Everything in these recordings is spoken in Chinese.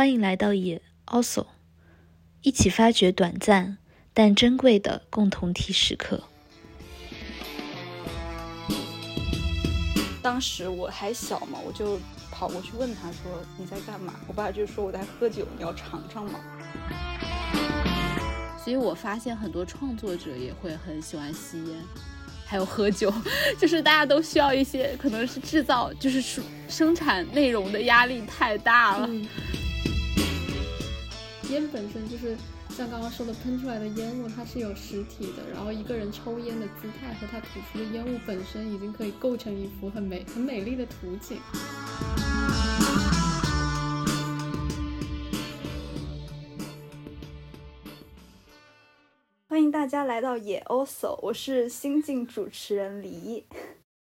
欢迎来到也 also，一起发掘短暂但珍贵的共同体时刻。当时我还小嘛，我就跑过去问他说：“你在干嘛？”我爸就说：“我在喝酒，你要尝尝吗？”所以我发现很多创作者也会很喜欢吸烟，还有喝酒，就是大家都需要一些，可能是制造，就是生生产内容的压力太大了。烟本身就是像刚刚说的，喷出来的烟雾它是有实体的，然后一个人抽烟的姿态和他吐出的烟雾本身已经可以构成一幅很美、很美丽的图景。欢迎大家来到也 also，我是新晋主持人黎，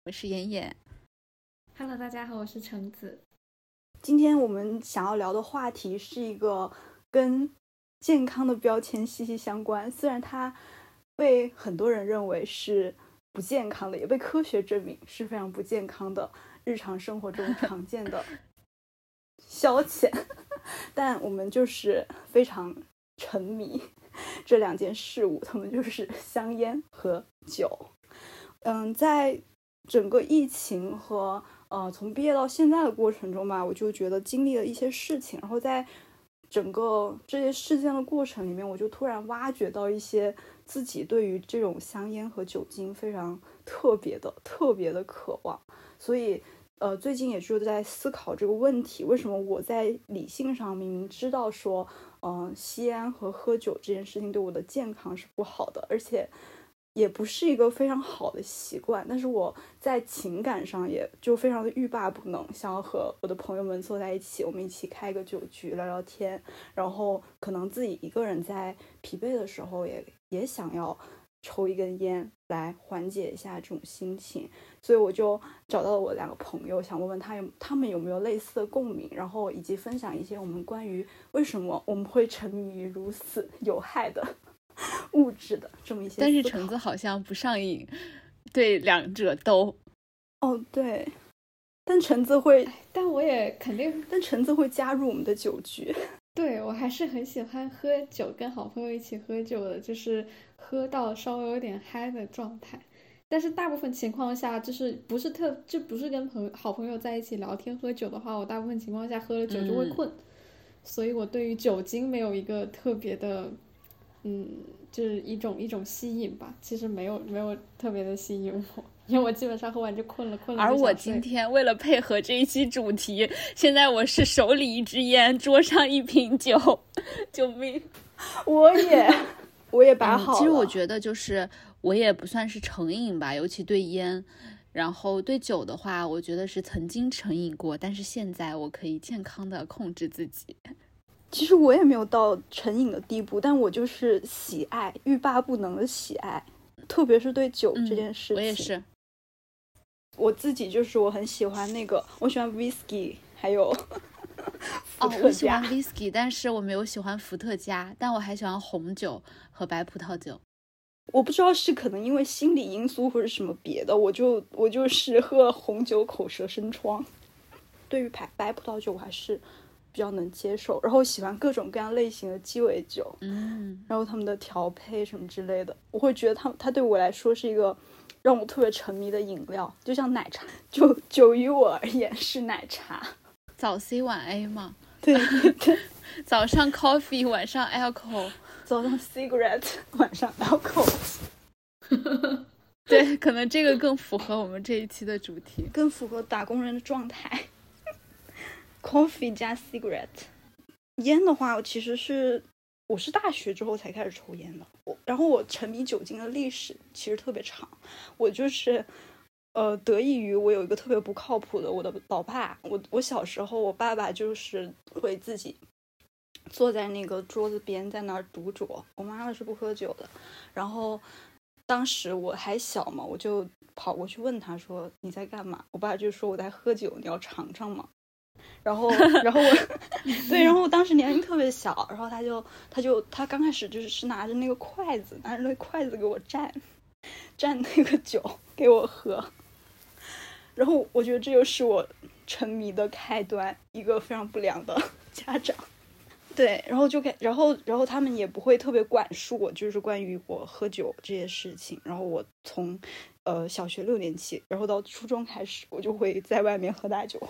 我是妍妍。Hello，大家好，我是橙子。今天我们想要聊的话题是一个跟健康的标签息息相关，虽然它被很多人认为是不健康的，也被科学证明是非常不健康的日常生活中常见的 消遣，但我们就是非常沉迷。这两件事物，他们就是香烟和酒。嗯，在整个疫情和呃从毕业到现在的过程中吧，我就觉得经历了一些事情，然后在整个这些事件的过程里面，我就突然挖掘到一些自己对于这种香烟和酒精非常特别的、特别的渴望。所以，呃，最近也就在思考这个问题：为什么我在理性上明明知道说。嗯，吸烟和喝酒这件事情对我的健康是不好的，而且也不是一个非常好的习惯。但是我在情感上也就非常的欲罢不能，想要和我的朋友们坐在一起，我们一起开个酒局聊聊天，然后可能自己一个人在疲惫的时候也也想要。抽一根烟来缓解一下这种心情，所以我就找到了我两个朋友，想问问他有他们有没有类似的共鸣，然后以及分享一些我们关于为什么我们会沉迷于如此有害的物质的这么一些。但是橙子好像不上瘾，对两者都。哦，对，但橙子会，但我也肯定，但橙子会加入我们的酒局。对我还是很喜欢喝酒，跟好朋友一起喝酒的，就是喝到稍微有点嗨的状态。但是大部分情况下，就是不是特就不是跟朋友好朋友在一起聊天喝酒的话，我大部分情况下喝了酒就会困。所以我对于酒精没有一个特别的，嗯，就是一种一种吸引吧。其实没有没有特别的吸引我。因为我基本上喝完就困了，困了。而我今天为了配合这一期主题，现在我是手里一支烟，桌上一瓶酒，救命！我也，我也摆好了。其实我觉得就是我也不算是成瘾吧，尤其对烟，然后对酒的话，我觉得是曾经成瘾过，但是现在我可以健康的控制自己。其实我也没有到成瘾的地步，但我就是喜爱，欲罢不能的喜爱，特别是对酒这件事情。我也是。我自己就是我很喜欢那个，我喜欢 whisky，还有哦，我喜欢 whisky，但是我没有喜欢伏特加，但我还喜欢红酒和白葡萄酒。我不知道是可能因为心理因素或者什么别的，我就我就是喝红酒口舌生疮。对于白白葡萄酒我还是比较能接受，然后喜欢各种各样类型的鸡尾酒，嗯，然后他们的调配什么之类的，我会觉得它它对我来说是一个。让我特别沉迷的饮料，就像奶茶，就酒于我而言是奶茶。早 C 晚 A 嘛？对对对，早上 coffee，晚上 alcohol，早上 cigarette，晚上 alcohol。对，可能这个更符合我们这一期的主题，更符合打工人的状态。Coffee 加 cigarette，烟的话，我其实是。我是大学之后才开始抽烟的，我然后我沉迷酒精的历史其实特别长，我就是，呃，得益于我有一个特别不靠谱的我的老爸，我我小时候我爸爸就是会自己坐在那个桌子边在那儿独酌，我妈妈是不喝酒的，然后当时我还小嘛，我就跑过去问他说你在干嘛，我爸就说我在喝酒，你要尝尝吗？然后，然后我，对，然后我当时年龄特别小，然后他就，他就，他刚开始就是是拿着那个筷子，拿着那筷子给我蘸，蘸那个酒给我喝，然后我觉得这就是我沉迷的开端，一个非常不良的 家长。对，然后就给，然后然后他们也不会特别管束我，就是关于我喝酒这些事情。然后我从呃小学六年级，然后到初中开始，我就会在外面喝大酒。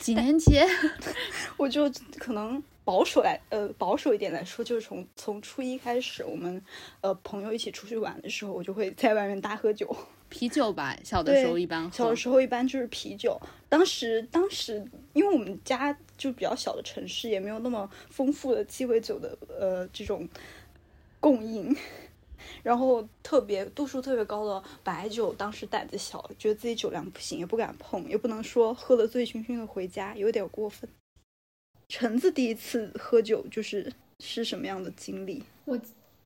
几年级？我就可能保守来，呃，保守一点来说，就是从从初一开始，我们呃朋友一起出去玩的时候，我就会在外面大喝酒。啤酒吧，小的时候一般喝。小的时候一般就是啤酒。当时当时，因为我们家就比较小的城市，也没有那么丰富的鸡尾酒的呃这种供应，然后特别度数特别高的白酒，当时胆子小，觉得自己酒量不行，也不敢碰，也不能说喝得醉醺醺的回家，有点过分。橙子第一次喝酒就是是什么样的经历？我。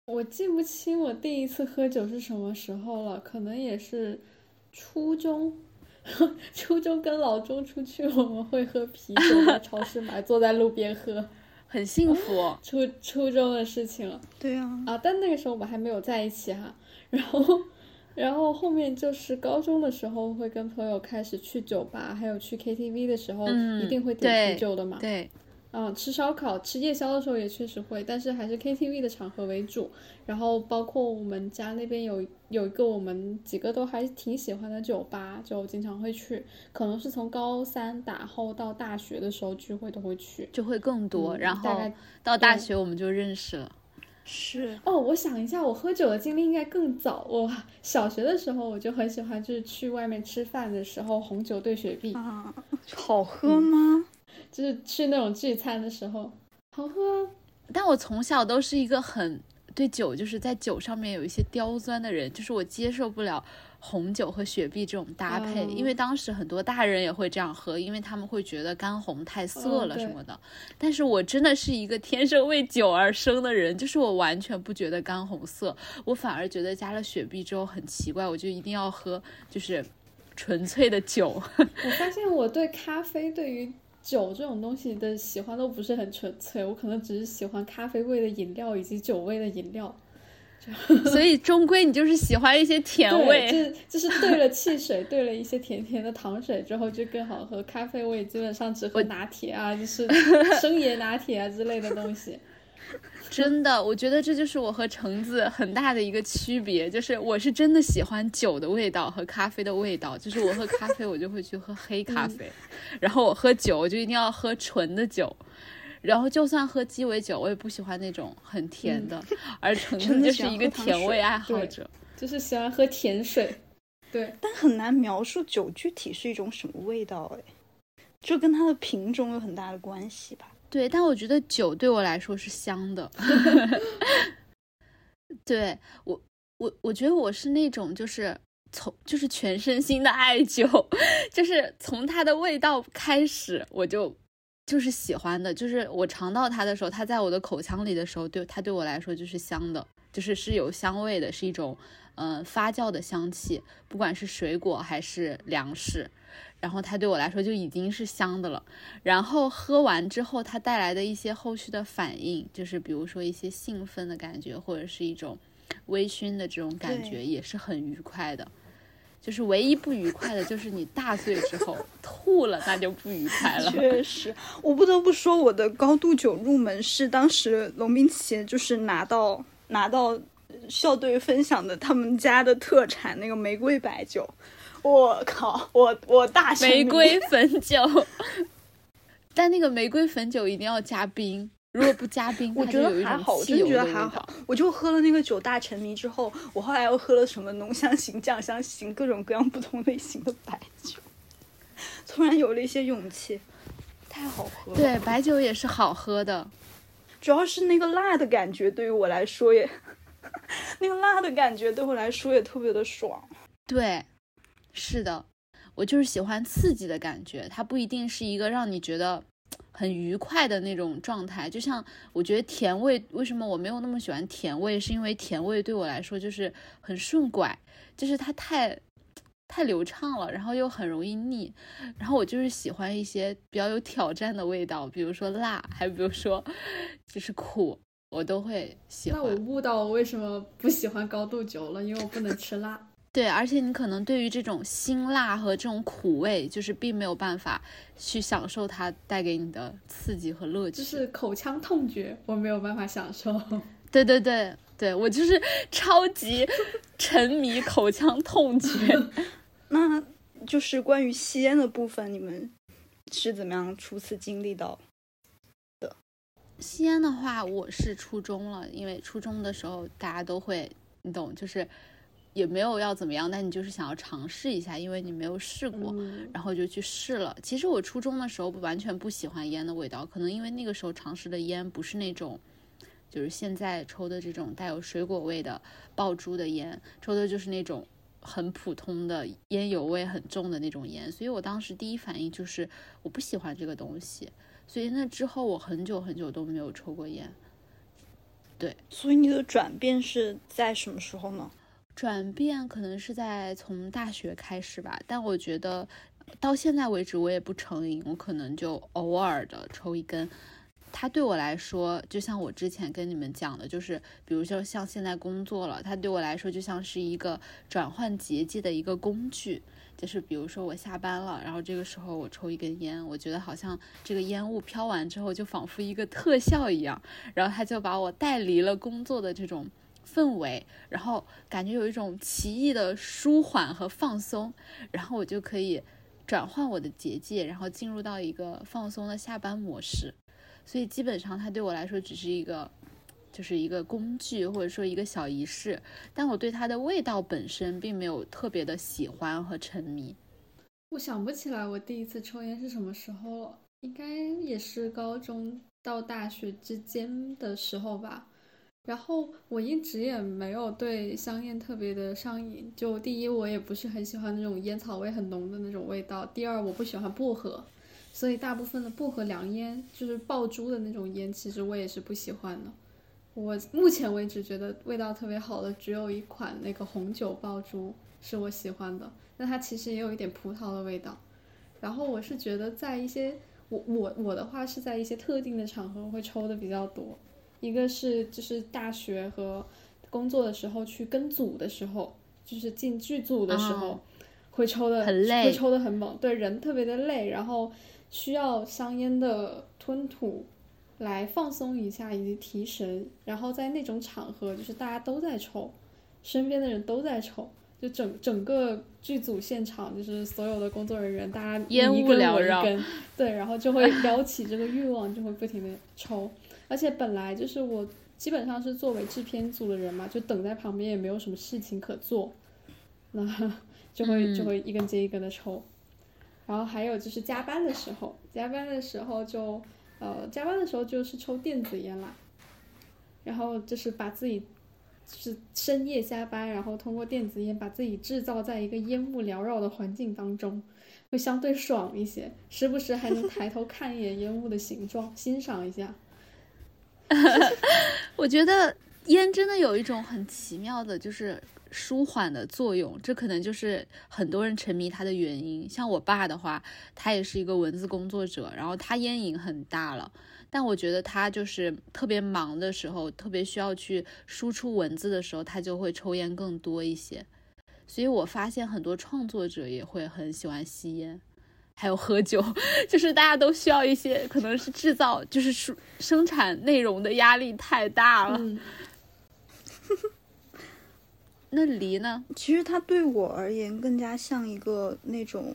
我记不清我第一次喝酒是什么时候了，可能也是初中。初中跟老钟出去，我们会喝啤酒，在超市买，坐在路边喝，很幸福。初初中的事情了。对啊。啊，但那个时候我们还没有在一起哈。然后，然后后面就是高中的时候，会跟朋友开始去酒吧，还有去 KTV 的时候，一定会点啤酒的嘛。对。嗯，吃烧烤、吃夜宵的时候也确实会，但是还是 KTV 的场合为主。然后包括我们家那边有有一个我们几个都还挺喜欢的酒吧，就经常会去。可能是从高三打后到大学的时候聚会都会去，就会更多。然后到大学我们就认识了。是哦，我想一下，我喝酒的经历应该更早。我小学的时候我就很喜欢，就是去外面吃饭的时候，红酒兑雪碧啊，好喝吗？就是去那种聚餐的时候，好喝。但我从小都是一个很对酒，就是在酒上面有一些刁钻的人，就是我接受不了红酒和雪碧这种搭配，因为当时很多大人也会这样喝，因为他们会觉得干红太涩了什么的。但是我真的是一个天生为酒而生的人，就是我完全不觉得干红涩，我反而觉得加了雪碧之后很奇怪，我就一定要喝就是纯粹的酒。我发现我对咖啡对于。酒这种东西的喜欢都不是很纯粹，我可能只是喜欢咖啡味的饮料以及酒味的饮料，所以终归你就是喜欢一些甜味，就是就是兑了汽水，兑了一些甜甜的糖水之后就更好喝。咖啡味基本上只喝拿铁啊，就是 生椰拿铁啊之类的东西。真的，我觉得这就是我和橙子很大的一个区别，就是我是真的喜欢酒的味道和咖啡的味道。就是我喝咖啡，我就会去喝黑咖啡，然后我喝酒，我就一定要喝纯的酒。然后就算喝鸡尾酒，我也不喜欢那种很甜的。而橙 子就是一个甜味爱好者，就是喜欢喝甜水。对，但很难描述酒具体是一种什么味道，哎，就跟它的品种有很大的关系吧。对，但我觉得酒对我来说是香的。对我，我我觉得我是那种就是从就是全身心的爱酒，就是从它的味道开始我就就是喜欢的，就是我尝到它的时候，它在我的口腔里的时候，对它对我来说就是香的，就是是有香味的，是一种嗯发酵的香气，不管是水果还是粮食。然后它对我来说就已经是香的了，然后喝完之后它带来的一些后续的反应，就是比如说一些兴奋的感觉，或者是一种微醺的这种感觉，也是很愉快的。就是唯一不愉快的就是你大醉之后 吐了，那就不愉快了。确 实，我不得不说，我的高度酒入门是当时龙斌奇就是拿到拿到校队分享的他们家的特产那个玫瑰白酒。我靠！我我大玫瑰汾酒，但那个玫瑰汾酒一定要加冰，如果不加冰，我觉得还好，我真的觉得还好。我就喝了那个酒大沉迷之后，我后来又喝了什么浓香型、酱香型，各种各样不同类型的白酒，突然有了一些勇气，太好喝了。对，白酒也是好喝的，主要是那个辣的感觉对于我来说也，那个辣的感觉对我来说也特别的爽。对。是的，我就是喜欢刺激的感觉，它不一定是一个让你觉得很愉快的那种状态。就像我觉得甜味，为什么我没有那么喜欢甜味，是因为甜味对我来说就是很顺拐，就是它太太流畅了，然后又很容易腻。然后我就是喜欢一些比较有挑战的味道，比如说辣，还比如说就是苦，我都会喜欢。那我悟到我为什么不喜欢高度酒了，因为我不能吃辣。对，而且你可能对于这种辛辣和这种苦味，就是并没有办法去享受它带给你的刺激和乐趣。就是口腔痛觉，我没有办法享受。对对对对，我就是超级沉迷口腔痛觉。那就是关于吸烟的部分，你们是怎么样初次经历到？吸烟的话，我是初中了，因为初中的时候大家都会，你懂，就是也没有要怎么样，但你就是想要尝试一下，因为你没有试过，然后就去试了。其实我初中的时候完全不喜欢烟的味道，可能因为那个时候尝试的烟不是那种，就是现在抽的这种带有水果味的爆珠的烟，抽的就是那种很普通的烟油味很重的那种烟，所以我当时第一反应就是我不喜欢这个东西。所以那之后，我很久很久都没有抽过烟。对，所以你的转变是在什么时候呢？转变可能是在从大学开始吧。但我觉得到现在为止，我也不成瘾，我可能就偶尔的抽一根。它对我来说，就像我之前跟你们讲的，就是比如说像现在工作了，它对我来说就像是一个转换结界的一个工具。就是比如说我下班了，然后这个时候我抽一根烟，我觉得好像这个烟雾飘完之后，就仿佛一个特效一样，然后他就把我带离了工作的这种氛围，然后感觉有一种奇异的舒缓和放松，然后我就可以转换我的结界，然后进入到一个放松的下班模式，所以基本上它对我来说只是一个。就是一个工具，或者说一个小仪式，但我对它的味道本身并没有特别的喜欢和沉迷。我想不起来我第一次抽烟是什么时候了，应该也是高中到大学之间的时候吧。然后我一直也没有对香烟特别的上瘾，就第一我也不是很喜欢那种烟草味很浓的那种味道，第二我不喜欢薄荷，所以大部分的薄荷凉烟就是爆珠的那种烟，其实我也是不喜欢的。我目前为止觉得味道特别好的只有一款那个红酒爆珠是我喜欢的，那它其实也有一点葡萄的味道。然后我是觉得在一些我我我的话是在一些特定的场合会抽的比较多，一个是就是大学和工作的时候去跟组的时候，就是进剧组的时候会抽的很累，会抽的很猛，对人特别的累，然后需要香烟的吞吐。来放松一下以及提神，然后在那种场合，就是大家都在抽，身边的人都在抽，就整整个剧组现场，就是所有的工作人员，大家烟雾缭绕，对，然后就会撩起这个欲望，就会不停的抽。而且本来就是我基本上是作为制片组的人嘛，就等在旁边也没有什么事情可做，那就会就会一根接一根的抽。然后还有就是加班的时候，加班的时候就。呃，加班的时候就是抽电子烟啦，然后就是把自己，是深夜加班，然后通过电子烟把自己制造在一个烟雾缭绕的环境当中，会相对爽一些，时不时还能抬头看一眼烟雾的形状，欣赏一下。我觉得烟真的有一种很奇妙的，就是。舒缓的作用，这可能就是很多人沉迷它的原因。像我爸的话，他也是一个文字工作者，然后他烟瘾很大了。但我觉得他就是特别忙的时候，特别需要去输出文字的时候，他就会抽烟更多一些。所以我发现很多创作者也会很喜欢吸烟，还有喝酒，就是大家都需要一些，可能是制造，就是生生产内容的压力太大了。那梨呢？其实它对我而言更加像一个那种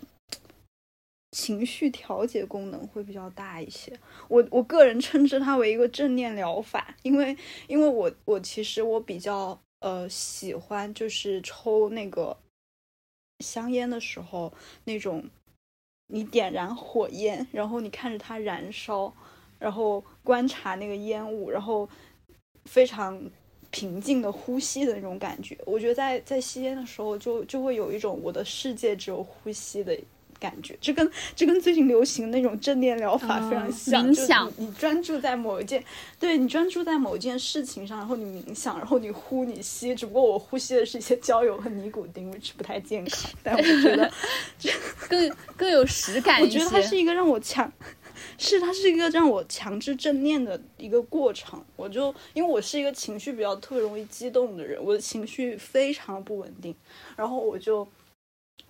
情绪调节功能会比较大一些。我我个人称之它为一个正念疗法，因为因为我我其实我比较呃喜欢就是抽那个香烟的时候那种你点燃火焰，然后你看着它燃烧，然后观察那个烟雾，然后非常。平静的呼吸的那种感觉，我觉得在在吸烟的时候，就就会有一种我的世界只有呼吸的感觉。这跟这跟最近流行那种正念疗法非常像。冥想，你专注在某一件，对你专注在某一件事情上，然后你冥想，然后你呼你吸。只不过我呼吸的是一些焦油和尼古丁，which 不太健康。但我觉得 更更有实感我觉得它是一个让我强。是它是一个让我强制正念的一个过程。我就因为我是一个情绪比较特别容易激动的人，我的情绪非常不稳定，然后我就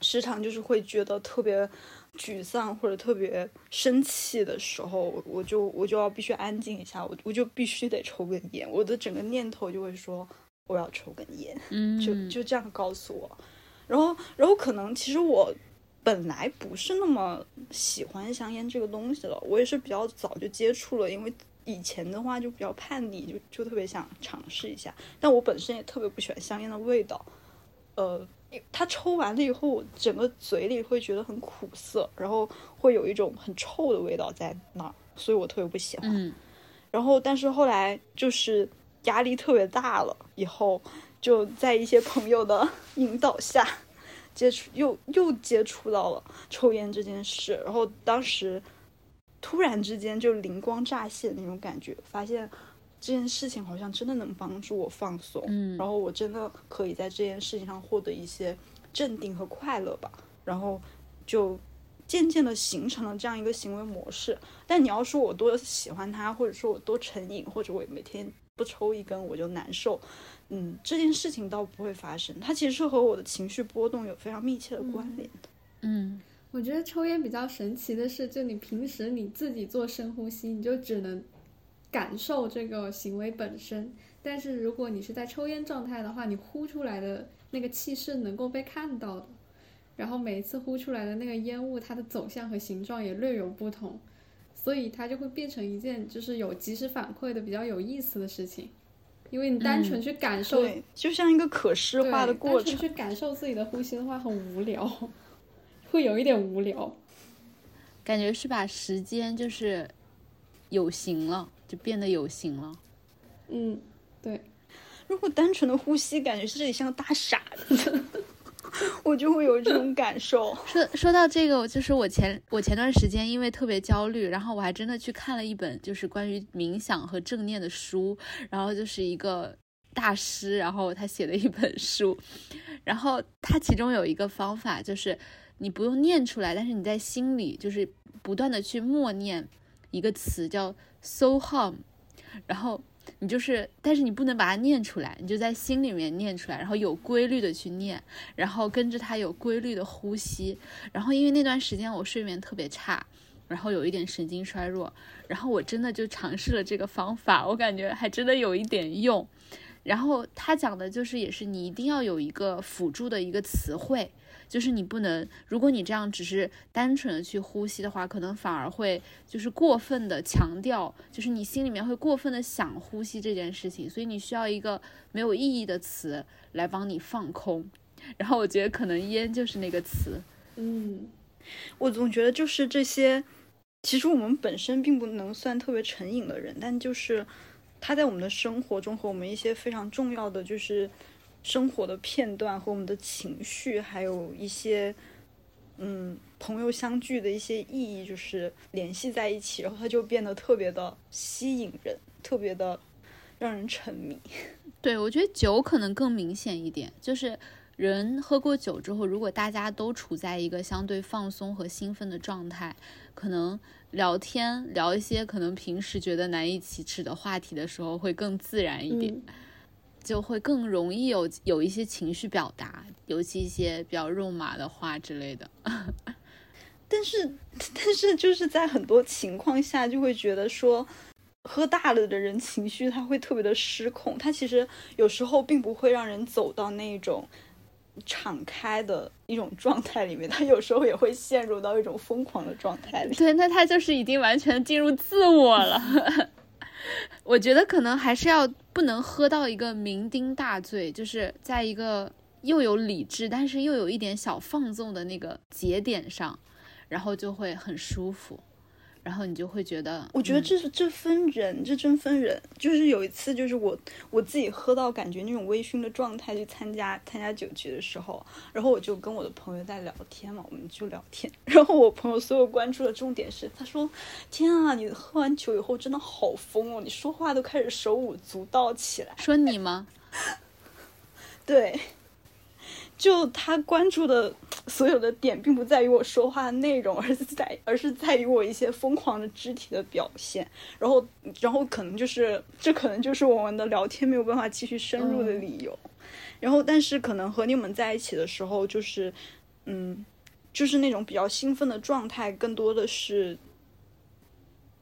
时常就是会觉得特别沮丧或者特别生气的时候，我就我就要必须安静一下，我我就必须得抽根烟，我的整个念头就会说我要抽根烟，嗯，就就这样告诉我。然后然后可能其实我。本来不是那么喜欢香烟这个东西了，我也是比较早就接触了，因为以前的话就比较叛逆，就就特别想尝试一下。但我本身也特别不喜欢香烟的味道，呃，它抽完了以后，我整个嘴里会觉得很苦涩，然后会有一种很臭的味道在那儿，所以我特别不喜欢。嗯，然后但是后来就是压力特别大了，以后就在一些朋友的引导下。接触又又接触到了抽烟这件事，然后当时突然之间就灵光乍现那种感觉，发现这件事情好像真的能帮助我放松，嗯，然后我真的可以在这件事情上获得一些镇定和快乐吧，然后就渐渐的形成了这样一个行为模式。但你要说我多喜欢它，或者说我多成瘾，或者我每天不抽一根我就难受。嗯，这件事情倒不会发生，它其实是和我的情绪波动有非常密切的关联的。嗯，我觉得抽烟比较神奇的是，就你平时你自己做深呼吸，你就只能感受这个行为本身，但是如果你是在抽烟状态的话，你呼出来的那个气是能够被看到的，然后每一次呼出来的那个烟雾，它的走向和形状也略有不同，所以它就会变成一件就是有及时反馈的比较有意思的事情。因为你单纯去感受，对，就像一个可视化的过程。单纯去感受自己的呼吸的话，很无聊，会有一点无聊。感觉是把时间就是有形了，就变得有形了。嗯，对。如果单纯的呼吸，感觉自己像个大傻子。我就会有这种感受。说说到这个，就是我前我前段时间因为特别焦虑，然后我还真的去看了一本就是关于冥想和正念的书，然后就是一个大师，然后他写的一本书，然后他其中有一个方法，就是你不用念出来，但是你在心里就是不断的去默念一个词叫 “so home”，然后。你就是，但是你不能把它念出来，你就在心里面念出来，然后有规律的去念，然后跟着它有规律的呼吸。然后因为那段时间我睡眠特别差，然后有一点神经衰弱，然后我真的就尝试了这个方法，我感觉还真的有一点用。然后他讲的就是，也是你一定要有一个辅助的一个词汇。就是你不能，如果你这样只是单纯的去呼吸的话，可能反而会就是过分的强调，就是你心里面会过分的想呼吸这件事情，所以你需要一个没有意义的词来帮你放空。然后我觉得可能烟就是那个词。嗯，我总觉得就是这些，其实我们本身并不能算特别成瘾的人，但就是它在我们的生活中和我们一些非常重要的就是。生活的片段和我们的情绪，还有一些嗯朋友相聚的一些意义，就是联系在一起，然后它就变得特别的吸引人，特别的让人沉迷。对，我觉得酒可能更明显一点，就是人喝过酒之后，如果大家都处在一个相对放松和兴奋的状态，可能聊天聊一些可能平时觉得难以启齿的话题的时候，会更自然一点。就会更容易有有一些情绪表达，尤其一些比较肉麻的话之类的。但是，但是就是在很多情况下，就会觉得说，喝大了的人情绪他会特别的失控。他其实有时候并不会让人走到那种敞开的一种状态里面，他有时候也会陷入到一种疯狂的状态里。对，那他就是已经完全进入自我了。我觉得可能还是要不能喝到一个酩酊大醉，就是在一个又有理智，但是又有一点小放纵的那个节点上，然后就会很舒服。然后你就会觉得，我觉得这是这分人，这真分人。就是有一次，就是我我自己喝到感觉那种微醺的状态去参加参加酒局的时候，然后我就跟我的朋友在聊天嘛，我们就聊天。然后我朋友所有关注的重点是，他说：“天啊，你喝完酒以后真的好疯哦，你说话都开始手舞足蹈起来。”说你吗？对。就他关注的所有的点，并不在于我说话的内容，而是在而是在于我一些疯狂的肢体的表现。然后，然后可能就是这可能就是我们的聊天没有办法继续深入的理由。然后，但是可能和你们在一起的时候，就是嗯，就是那种比较兴奋的状态，更多的是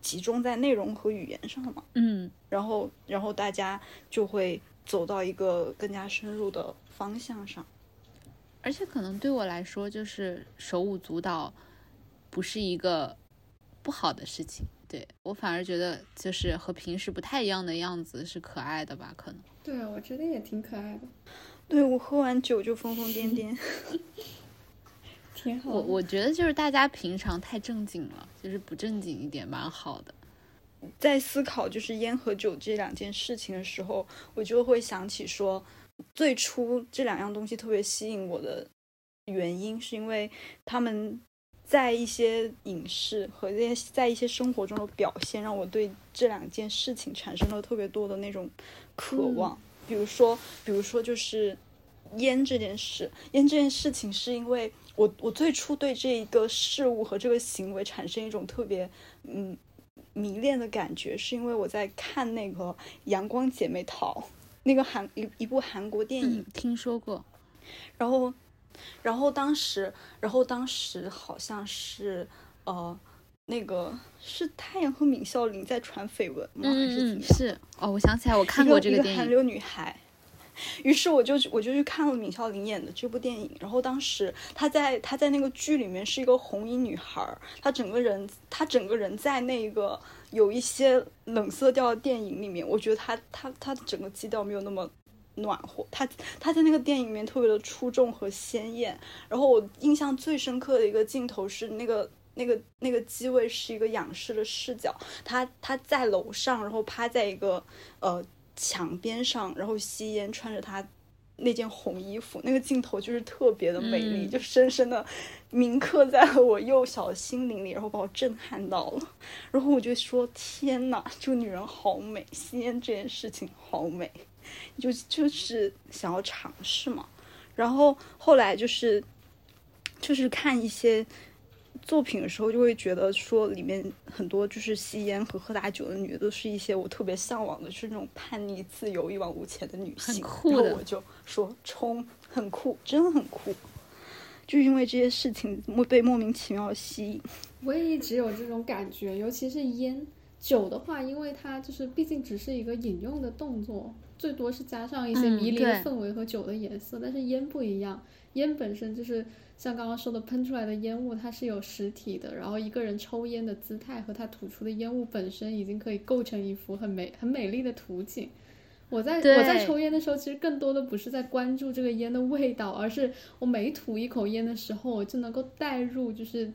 集中在内容和语言上嘛。嗯，然后，然后大家就会走到一个更加深入的方向上。而且可能对我来说，就是手舞足蹈，不是一个不好的事情。对我反而觉得，就是和平时不太一样的样子是可爱的吧？可能。对，我觉得也挺可爱的。对我喝完酒就疯疯癫癫，挺好。我我觉得就是大家平常太正经了，就是不正经一点蛮好的。在思考就是烟和酒这两件事情的时候，我就会想起说。最初这两样东西特别吸引我的原因，是因为他们在一些影视和这些在一些生活中的表现，让我对这两件事情产生了特别多的那种渴望。比如说，比如说就是烟这件事，烟这件事情是因为我我最初对这一个事物和这个行为产生一种特别嗯迷恋的感觉，是因为我在看那个《阳光姐妹淘》。那个韩一一部韩国电影听说过，然后，然后当时，然后当时好像是呃，那个是太阳和闵孝琳在传绯闻吗？还是怎么？是哦，我想起来我看过这个电影《韩流女孩》。于是我就我就去看了闵孝琳演的这部电影，然后当时她在她在那个剧里面是一个红衣女孩，她整个人她整个人在那个有一些冷色调的电影里面，我觉得她她她整个基调没有那么暖和，她她在那个电影里面特别的出众和鲜艳。然后我印象最深刻的一个镜头是那个那个那个机位是一个仰视的视角，她她在楼上，然后趴在一个呃。墙边上，然后吸烟，穿着她那件红衣服，那个镜头就是特别的美丽，就深深的铭刻在了我幼小的心灵里，然后把我震撼到了。然后我就说：“天哪，这个女人好美，吸烟这件事情好美。”就就是想要尝试嘛。然后后来就是就是看一些。作品的时候就会觉得说里面很多就是吸烟和喝大酒的女的都是一些我特别向往的，是那种叛逆、自由、一往无前的女性。然后我就说冲，很酷，真的很酷。就因为这些事情，莫被莫名其妙吸引。我也一直有这种感觉，尤其是烟酒的话，因为它就是毕竟只是一个饮用的动作，最多是加上一些迷离的氛围和酒的颜色。但是烟不一样，烟本身就是。像刚刚说的，喷出来的烟雾它是有实体的，然后一个人抽烟的姿态和他吐出的烟雾本身已经可以构成一幅很美、很美丽的图景。我在我在抽烟的时候，其实更多的不是在关注这个烟的味道，而是我每吐一口烟的时候，我就能够带入，就是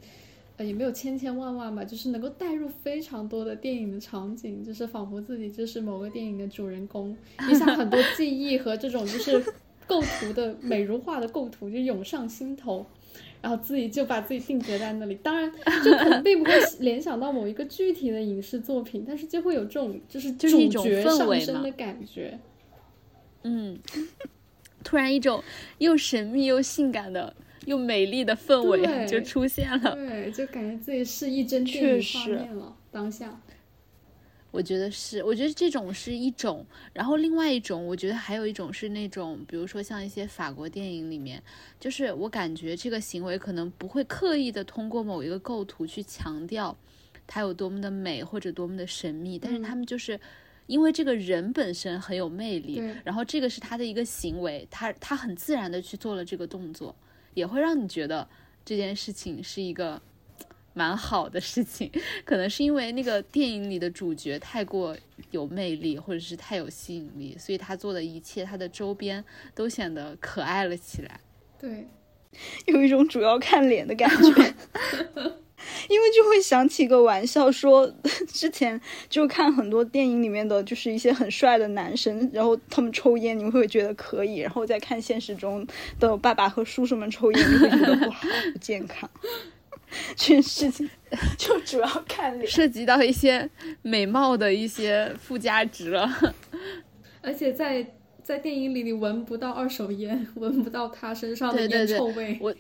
呃也没有千千万万吧，就是能够带入非常多的电影的场景，就是仿佛自己就是某个电影的主人公，一下很多记忆和这种就是。构图的美如画的构图就涌上心头，然后自己就把自己定格在那里。当然，就可能并不会 联想到某一个具体的影视作品，但是就会有这种就是主角上升的感觉。嗯，突然一种又神秘又性感的又美丽的氛围就出现了。对，就感觉自己是一帧电影画面了。当下。我觉得是，我觉得这种是一种，然后另外一种，我觉得还有一种是那种，比如说像一些法国电影里面，就是我感觉这个行为可能不会刻意的通过某一个构图去强调它有多么的美或者多么的神秘，但是他们就是因为这个人本身很有魅力，然后这个是他的一个行为，他他很自然的去做了这个动作，也会让你觉得这件事情是一个。蛮好的事情，可能是因为那个电影里的主角太过有魅力，或者是太有吸引力，所以他做的一切，他的周边都显得可爱了起来。对，有一种主要看脸的感觉，因为就会想起个玩笑，说 之前就看很多电影里面的就是一些很帅的男生，然后他们抽烟，你们会觉得可以，然后再看现实中的爸爸和叔叔们抽烟，你会觉得不好，不健康。这件事情 就主要看脸，涉及到一些美貌的一些附加值了。而且在在电影里你闻不到二手烟，闻不到他身上的对对对烟臭味。我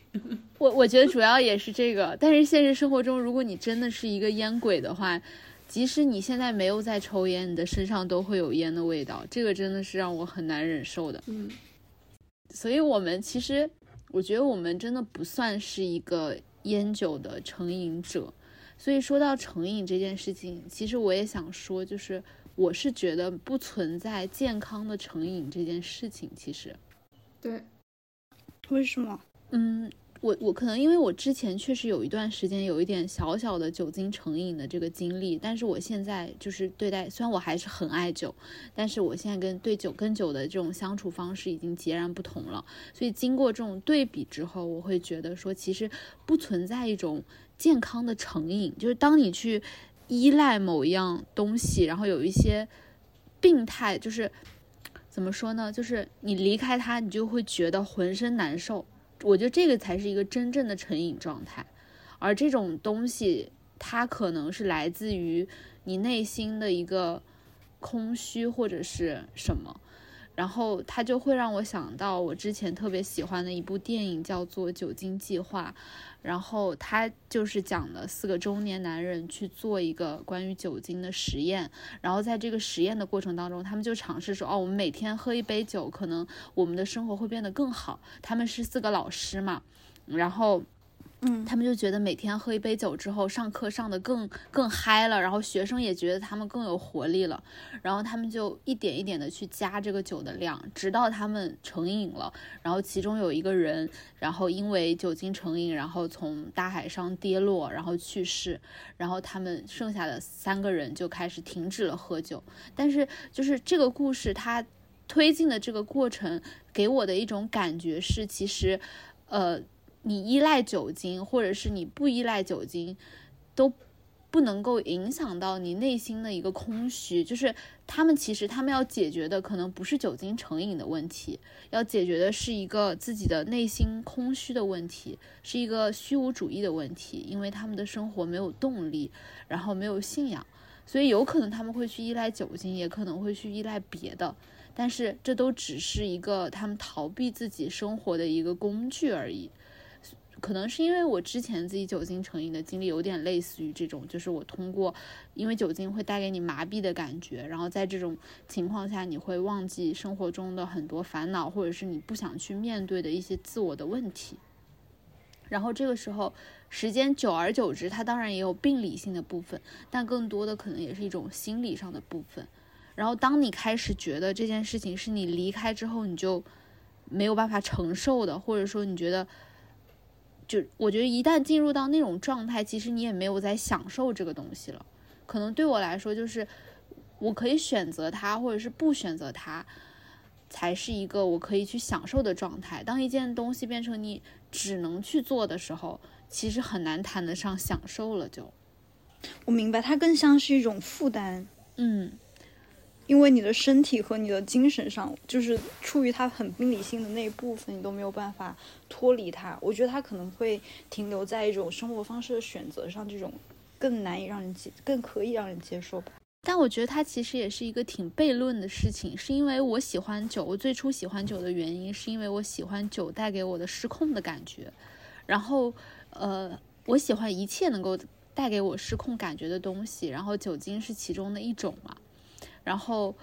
我我觉得主要也是这个，但是现实生活中，如果你真的是一个烟鬼的话，即使你现在没有在抽烟，你的身上都会有烟的味道，这个真的是让我很难忍受的。嗯，所以我们其实，我觉得我们真的不算是一个烟酒的成瘾者。所以说到成瘾这件事情，其实我也想说，就是我是觉得不存在健康的成瘾这件事情。其实，对，为什么？嗯，我我可能因为我之前确实有一段时间有一点小小的酒精成瘾的这个经历，但是我现在就是对待，虽然我还是很爱酒，但是我现在跟对酒跟酒的这种相处方式已经截然不同了。所以经过这种对比之后，我会觉得说，其实不存在一种健康的成瘾，就是当你去依赖某一样东西，然后有一些病态，就是怎么说呢？就是你离开它，你就会觉得浑身难受。我觉得这个才是一个真正的成瘾状态，而这种东西，它可能是来自于你内心的一个空虚或者是什么，然后它就会让我想到我之前特别喜欢的一部电影，叫做《酒精计划》，然后它就是讲的四个中年男人去做一个关于酒精的实验，然后在这个实验的过程当中，他们就尝试说，哦，我们每天喝一杯酒，可能我们的生活会变得更好。他们是四个老师嘛，然后。嗯，他们就觉得每天喝一杯酒之后，上课上的更更嗨了，然后学生也觉得他们更有活力了，然后他们就一点一点的去加这个酒的量，直到他们成瘾了。然后其中有一个人，然后因为酒精成瘾，然后从大海上跌落，然后去世。然后他们剩下的三个人就开始停止了喝酒。但是就是这个故事它推进的这个过程，给我的一种感觉是，其实，呃。你依赖酒精，或者是你不依赖酒精，都不能够影响到你内心的一个空虚。就是他们其实他们要解决的可能不是酒精成瘾的问题，要解决的是一个自己的内心空虚的问题，是一个虚无主义的问题。因为他们的生活没有动力，然后没有信仰，所以有可能他们会去依赖酒精，也可能会去依赖别的。但是这都只是一个他们逃避自己生活的一个工具而已。可能是因为我之前自己酒精成瘾的经历有点类似于这种，就是我通过，因为酒精会带给你麻痹的感觉，然后在这种情况下，你会忘记生活中的很多烦恼，或者是你不想去面对的一些自我的问题。然后这个时候，时间久而久之，它当然也有病理性的部分，但更多的可能也是一种心理上的部分。然后当你开始觉得这件事情是你离开之后你就没有办法承受的，或者说你觉得。就我觉得，一旦进入到那种状态，其实你也没有在享受这个东西了。可能对我来说，就是我可以选择它，或者是不选择它，才是一个我可以去享受的状态。当一件东西变成你只能去做的时候，其实很难谈得上享受了。就我明白，它更像是一种负担。嗯。因为你的身体和你的精神上，就是出于它很病理性的那一部分，你都没有办法脱离它。我觉得它可能会停留在一种生活方式的选择上，这种更难以让人接，更可以让人接受吧。但我觉得它其实也是一个挺悖论的事情，是因为我喜欢酒，我最初喜欢酒的原因是因为我喜欢酒带给我的失控的感觉，然后呃，我喜欢一切能够带给我失控感觉的东西，然后酒精是其中的一种嘛。然后，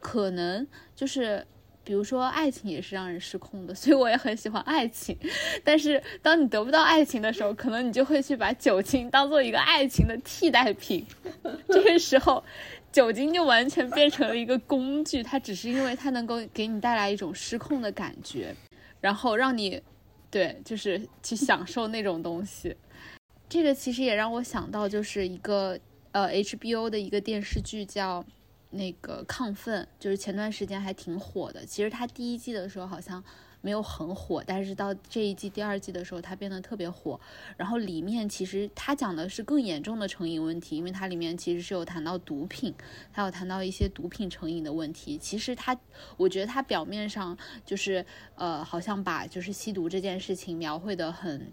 可能就是，比如说爱情也是让人失控的，所以我也很喜欢爱情。但是当你得不到爱情的时候，可能你就会去把酒精当做一个爱情的替代品。这个时候，酒精就完全变成了一个工具，它只是因为它能够给你带来一种失控的感觉，然后让你，对，就是去享受那种东西。这个其实也让我想到，就是一个呃 HBO 的一个电视剧叫。那个亢奋就是前段时间还挺火的，其实它第一季的时候好像没有很火，但是到这一季第二季的时候，它变得特别火。然后里面其实它讲的是更严重的成瘾问题，因为它里面其实是有谈到毒品，还有谈到一些毒品成瘾的问题。其实它，我觉得它表面上就是呃，好像把就是吸毒这件事情描绘的很。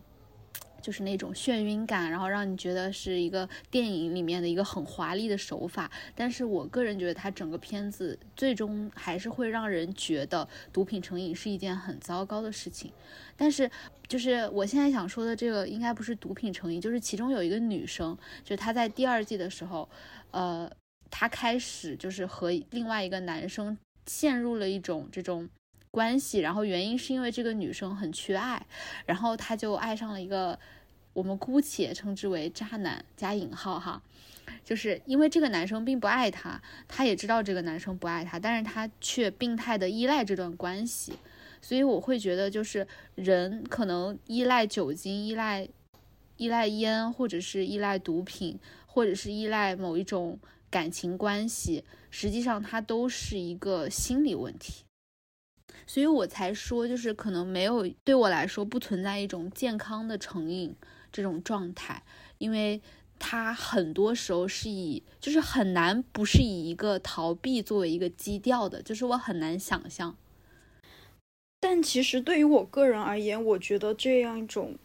就是那种眩晕感，然后让你觉得是一个电影里面的一个很华丽的手法。但是我个人觉得，它整个片子最终还是会让人觉得毒品成瘾是一件很糟糕的事情。但是，就是我现在想说的这个，应该不是毒品成瘾，就是其中有一个女生，就是她在第二季的时候，呃，她开始就是和另外一个男生陷入了一种这种。关系，然后原因是因为这个女生很缺爱，然后她就爱上了一个我们姑且称之为渣男加引号哈，就是因为这个男生并不爱她，她也知道这个男生不爱她，但是她却病态的依赖这段关系，所以我会觉得就是人可能依赖酒精、依赖依赖烟，或者是依赖毒品，或者是依赖某一种感情关系，实际上它都是一个心理问题。所以我才说，就是可能没有对我来说不存在一种健康的成瘾这种状态，因为它很多时候是以就是很难不是以一个逃避作为一个基调的，就是我很难想象。但其实对于我个人而言，我觉得这样一种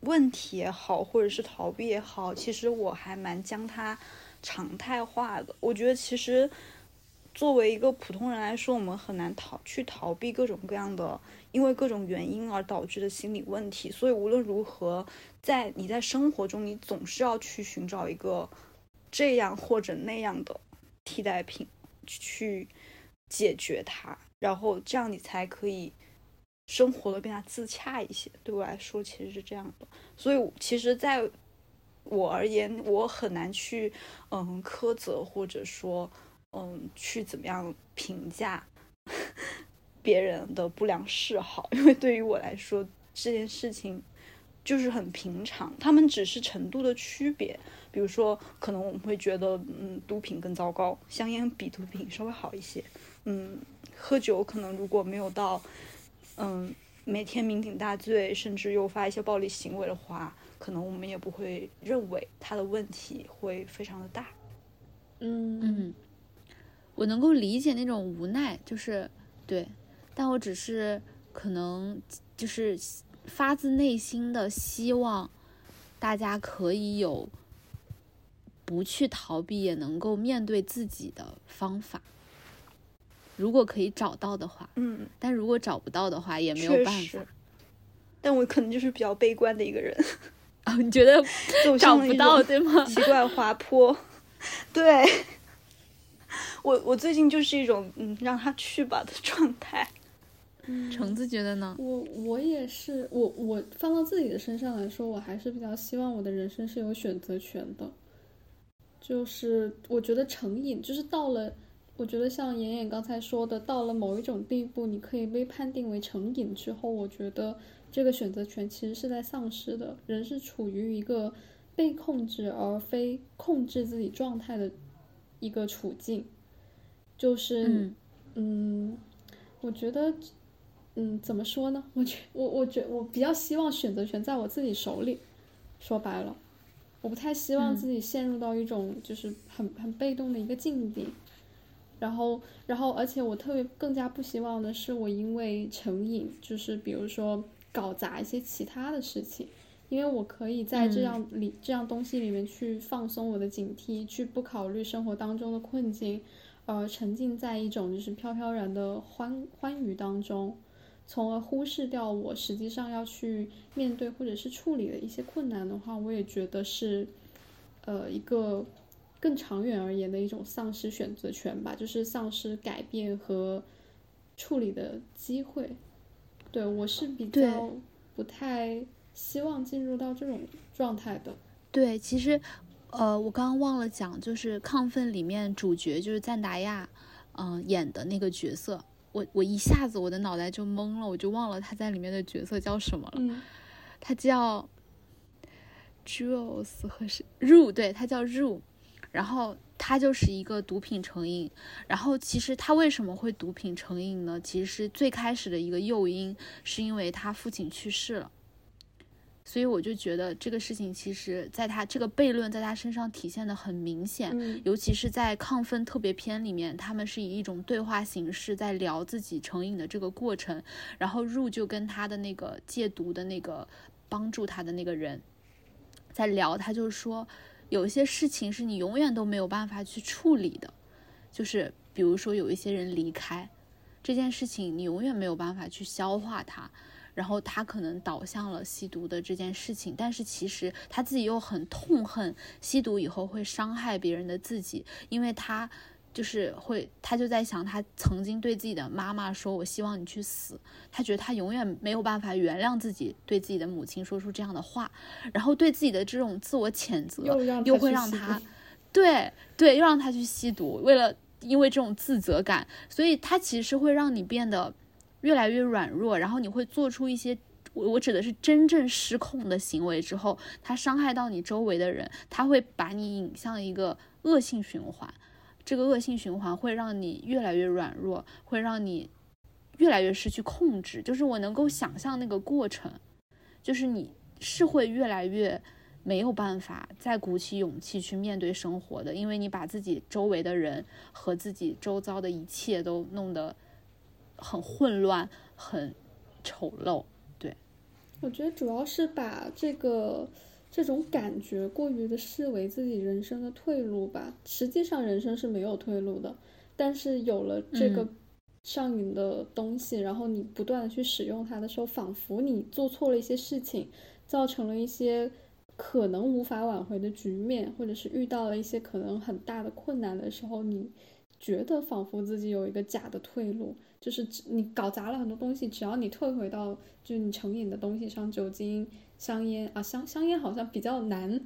问题也好，或者是逃避也好，其实我还蛮将它常态化的。我觉得其实。作为一个普通人来说，我们很难逃去逃避各种各样的因为各种原因而导致的心理问题。所以无论如何，在你在生活中，你总是要去寻找一个这样或者那样的替代品去解决它，然后这样你才可以生活的更加自洽一些。对我来说，其实是这样的。所以其实，在我而言，我很难去嗯苛责或者说。嗯，去怎么样评价别人的不良嗜好？因为对于我来说，这件事情就是很平常。他们只是程度的区别。比如说，可能我们会觉得，嗯，毒品更糟糕，香烟比毒品稍微好一些。嗯，喝酒可能如果没有到，嗯，每天酩酊大醉，甚至诱发一些暴力行为的话，可能我们也不会认为他的问题会非常的大。嗯嗯。我能够理解那种无奈，就是对，但我只是可能就是发自内心的希望大家可以有不去逃避，也能够面对自己的方法。如果可以找到的话，嗯，但如果找不到的话，也没有办法。但我可能就是比较悲观的一个人啊，你觉得 找不到对吗？奇怪滑坡，对。我我最近就是一种嗯让他去吧的状态，橙子觉得呢？我我也是，我我放到自己的身上来说，我还是比较希望我的人生是有选择权的。就是我觉得成瘾，就是到了，我觉得像妍妍刚才说的，到了某一种地步，你可以被判定为成瘾之后，我觉得这个选择权其实是在丧失的。人是处于一个被控制而非控制自己状态的一个处境。就是，嗯，我觉得，嗯，怎么说呢？我觉我我觉我比较希望选择权在我自己手里。说白了，我不太希望自己陷入到一种就是很很被动的一个境地。然后，然后，而且我特别更加不希望的是，我因为成瘾，就是比如说搞砸一些其他的事情，因为我可以在这样里这样东西里面去放松我的警惕，去不考虑生活当中的困境。呃，沉浸在一种就是飘飘然的欢欢愉当中，从而忽视掉我实际上要去面对或者是处理的一些困难的话，我也觉得是，呃，一个更长远而言的一种丧失选择权吧，就是丧失改变和处理的机会。对我是比较不太希望进入到这种状态的。对，其实。呃，我刚刚忘了讲，就是《亢奋》里面主角就是赞达亚，嗯，演的那个角色，我我一下子我的脑袋就懵了，我就忘了他在里面的角色叫什么了。他叫 Jules 和是 Ru，对他叫 Ru，然后他就是一个毒品成瘾，然后其实他为什么会毒品成瘾呢？其实最开始的一个诱因是因为他父亲去世了。所以我就觉得这个事情，其实在他这个悖论在他身上体现的很明显，尤其是在亢奋特别篇里面，他们是以一种对话形式在聊自己成瘾的这个过程，然后入就跟他的那个戒毒的那个帮助他的那个人，在聊，他就说有一些事情是你永远都没有办法去处理的，就是比如说有一些人离开这件事情，你永远没有办法去消化它。然后他可能倒向了吸毒的这件事情，但是其实他自己又很痛恨吸毒以后会伤害别人的自己，因为他就是会，他就在想他曾经对自己的妈妈说：“我希望你去死。”他觉得他永远没有办法原谅自己对自己的母亲说出这样的话，然后对自己的这种自我谴责又会让他，对对，又让他去吸毒，为了因为这种自责感，所以他其实会让你变得。越来越软弱，然后你会做出一些，我我指的是真正失控的行为之后，它伤害到你周围的人，它会把你引向一个恶性循环，这个恶性循环会让你越来越软弱，会让你越来越失去控制。就是我能够想象那个过程，就是你是会越来越没有办法再鼓起勇气去面对生活的，因为你把自己周围的人和自己周遭的一切都弄得。很混乱，很丑陋。对，我觉得主要是把这个这种感觉过于的视为自己人生的退路吧。实际上，人生是没有退路的。但是有了这个上瘾的东西，然后你不断的去使用它的时候，仿佛你做错了一些事情，造成了一些可能无法挽回的局面，或者是遇到了一些可能很大的困难的时候，你觉得仿佛自己有一个假的退路。就是你搞砸了很多东西，只要你退回到就你成瘾的东西上，酒精、香烟啊，香香烟好像比较难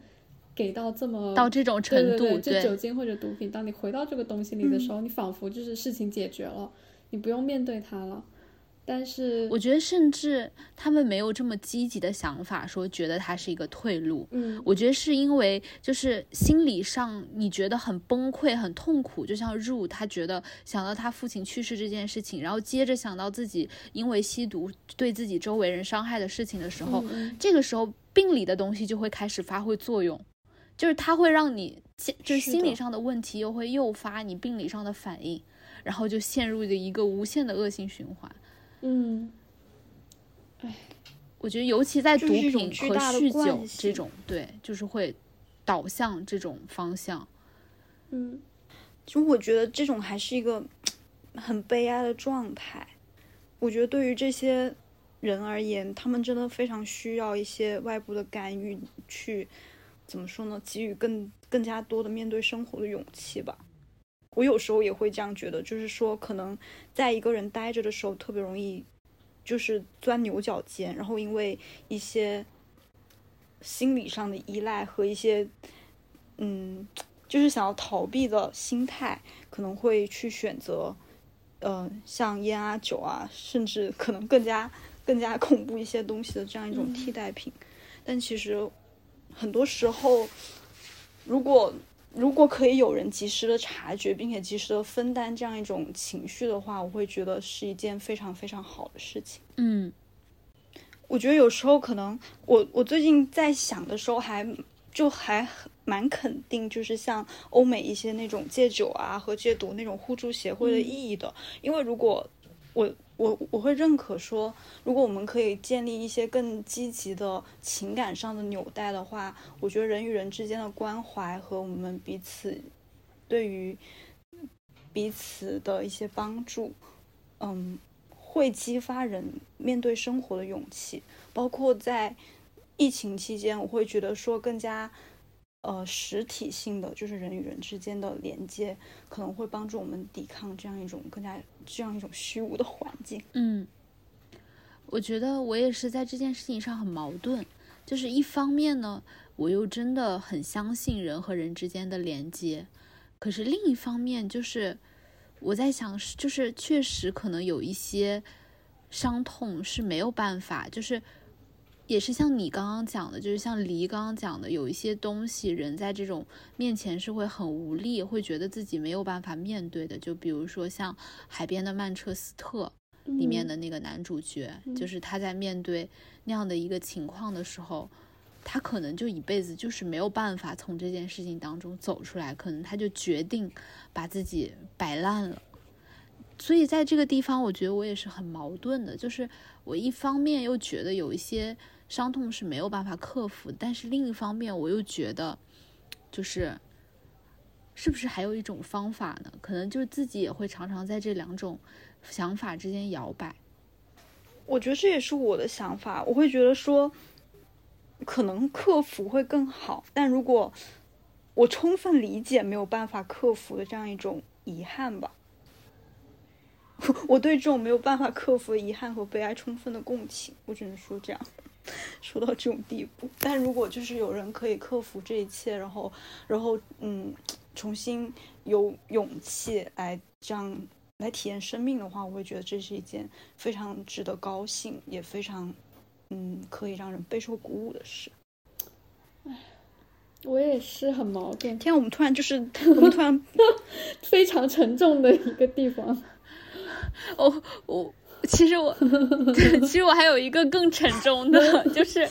给到这么到这种程度。就酒精或者毒品，当你回到这个东西里的时候，你仿佛就是事情解决了，你不用面对它了。但是我觉得，甚至他们没有这么积极的想法，说觉得它是一个退路。嗯，我觉得是因为就是心理上你觉得很崩溃、很痛苦，就像入他觉得想到他父亲去世这件事情，然后接着想到自己因为吸毒对自己周围人伤害的事情的时候，这个时候病理的东西就会开始发挥作用，就是它会让你就是心理上的问题又会诱发你病理上的反应，然后就陷入的一个无限的恶性循环。嗯，哎，我觉得尤其在毒品和酗酒这种，对，就是会导向这种方向。嗯，其实我觉得这种还是一个很悲哀的状态。我觉得对于这些人而言，他们真的非常需要一些外部的干预，去怎么说呢？给予更更加多的面对生活的勇气吧。我有时候也会这样觉得，就是说，可能在一个人待着的时候，特别容易就是钻牛角尖，然后因为一些心理上的依赖和一些嗯，就是想要逃避的心态，可能会去选择，呃，像烟啊、酒啊，甚至可能更加更加恐怖一些东西的这样一种替代品。但其实很多时候，如果如果可以有人及时的察觉，并且及时的分担这样一种情绪的话，我会觉得是一件非常非常好的事情。嗯，我觉得有时候可能我我最近在想的时候，还就还蛮肯定，就是像欧美一些那种戒酒啊和戒毒那种互助协会的意义的，因为如果我。我我会认可说，如果我们可以建立一些更积极的情感上的纽带的话，我觉得人与人之间的关怀和我们彼此对于彼此的一些帮助，嗯，会激发人面对生活的勇气。包括在疫情期间，我会觉得说更加。呃，实体性的就是人与人之间的连接，可能会帮助我们抵抗这样一种更加这样一种虚无的环境。嗯，我觉得我也是在这件事情上很矛盾，就是一方面呢，我又真的很相信人和人之间的连接，可是另一方面就是我在想，就是确实可能有一些伤痛是没有办法，就是。也是像你刚刚讲的，就是像黎刚刚讲的，有一些东西人在这种面前是会很无力，会觉得自己没有办法面对的。就比如说像《海边的曼彻斯特》里面的那个男主角，就是他在面对那样的一个情况的时候，他可能就一辈子就是没有办法从这件事情当中走出来，可能他就决定把自己摆烂了。所以在这个地方，我觉得我也是很矛盾的，就是我一方面又觉得有一些伤痛是没有办法克服，但是另一方面我又觉得，就是是不是还有一种方法呢？可能就是自己也会常常在这两种想法之间摇摆。我觉得这也是我的想法，我会觉得说，可能克服会更好，但如果我充分理解没有办法克服的这样一种遗憾吧。我对这种没有办法克服的遗憾和悲哀充分的共情，我只能说这样，说到这种地步。但如果就是有人可以克服这一切，然后，然后，嗯，重新有勇气来这样来体验生命的话，我会觉得这是一件非常值得高兴，也非常，嗯，可以让人备受鼓舞的事。唉，我也是很矛盾。天，我们突然就是，我们突然 非常沉重的一个地方。哦，我其实我 其实我还有一个更沉重的，就是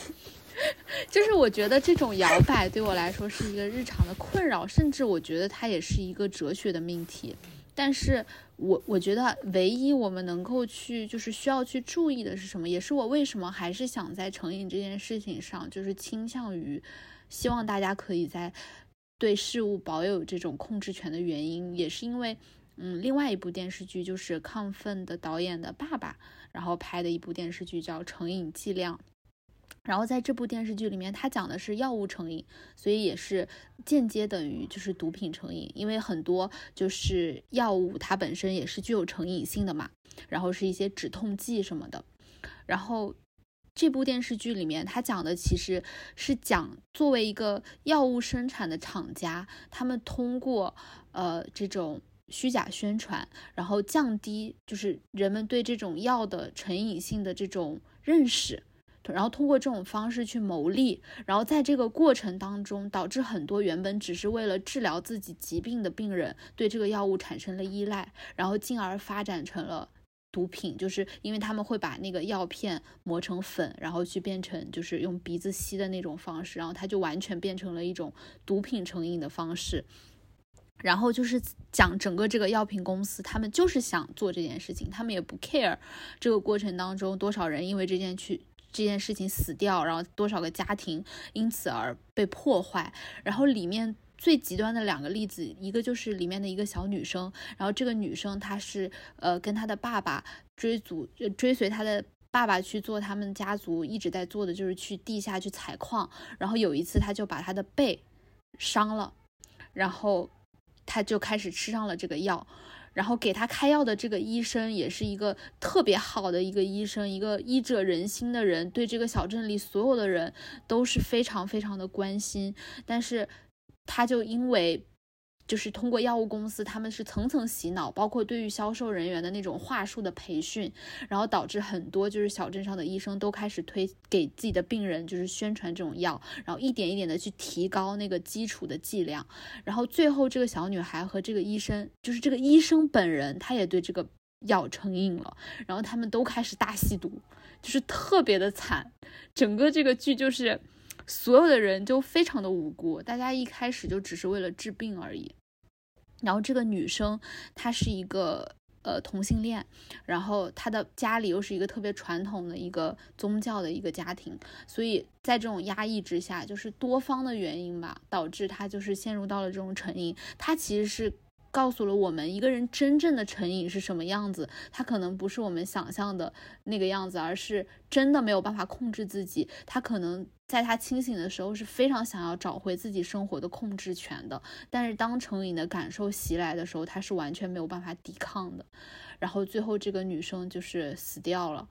就是我觉得这种摇摆对我来说是一个日常的困扰，甚至我觉得它也是一个哲学的命题。但是我我觉得唯一我们能够去就是需要去注意的是什么，也是我为什么还是想在成瘾这件事情上，就是倾向于希望大家可以在对事物保有这种控制权的原因，也是因为。嗯，另外一部电视剧就是亢奋的导演的爸爸，然后拍的一部电视剧叫《成瘾剂量》，然后在这部电视剧里面，他讲的是药物成瘾，所以也是间接等于就是毒品成瘾，因为很多就是药物它本身也是具有成瘾性的嘛，然后是一些止痛剂什么的，然后这部电视剧里面他讲的其实是讲作为一个药物生产的厂家，他们通过呃这种。虚假宣传，然后降低就是人们对这种药的成瘾性的这种认识，然后通过这种方式去牟利，然后在这个过程当中，导致很多原本只是为了治疗自己疾病的病人对这个药物产生了依赖，然后进而发展成了毒品，就是因为他们会把那个药片磨成粉，然后去变成就是用鼻子吸的那种方式，然后它就完全变成了一种毒品成瘾的方式。然后就是讲整个这个药品公司，他们就是想做这件事情，他们也不 care 这个过程当中多少人因为这件去这件事情死掉，然后多少个家庭因此而被破坏。然后里面最极端的两个例子，一个就是里面的一个小女生，然后这个女生她是呃跟她的爸爸追逐追随她的爸爸去做他们家族一直在做的就是去地下去采矿，然后有一次她就把她的背伤了，然后。他就开始吃上了这个药，然后给他开药的这个医生也是一个特别好的一个医生，一个医者仁心的人，对这个小镇里所有的人都是非常非常的关心。但是他就因为。就是通过药物公司，他们是层层洗脑，包括对于销售人员的那种话术的培训，然后导致很多就是小镇上的医生都开始推给自己的病人，就是宣传这种药，然后一点一点的去提高那个基础的剂量，然后最后这个小女孩和这个医生，就是这个医生本人，他也对这个药成瘾了，然后他们都开始大吸毒，就是特别的惨，整个这个剧就是所有的人就非常的无辜，大家一开始就只是为了治病而已。然后这个女生她是一个呃同性恋，然后她的家里又是一个特别传统的一个宗教的一个家庭，所以在这种压抑之下，就是多方的原因吧，导致她就是陷入到了这种成瘾。她其实是。告诉了我们一个人真正的成瘾是什么样子，他可能不是我们想象的那个样子，而是真的没有办法控制自己。他可能在他清醒的时候是非常想要找回自己生活的控制权的，但是当成瘾的感受袭来的时候，他是完全没有办法抵抗的。然后最后这个女生就是死掉了，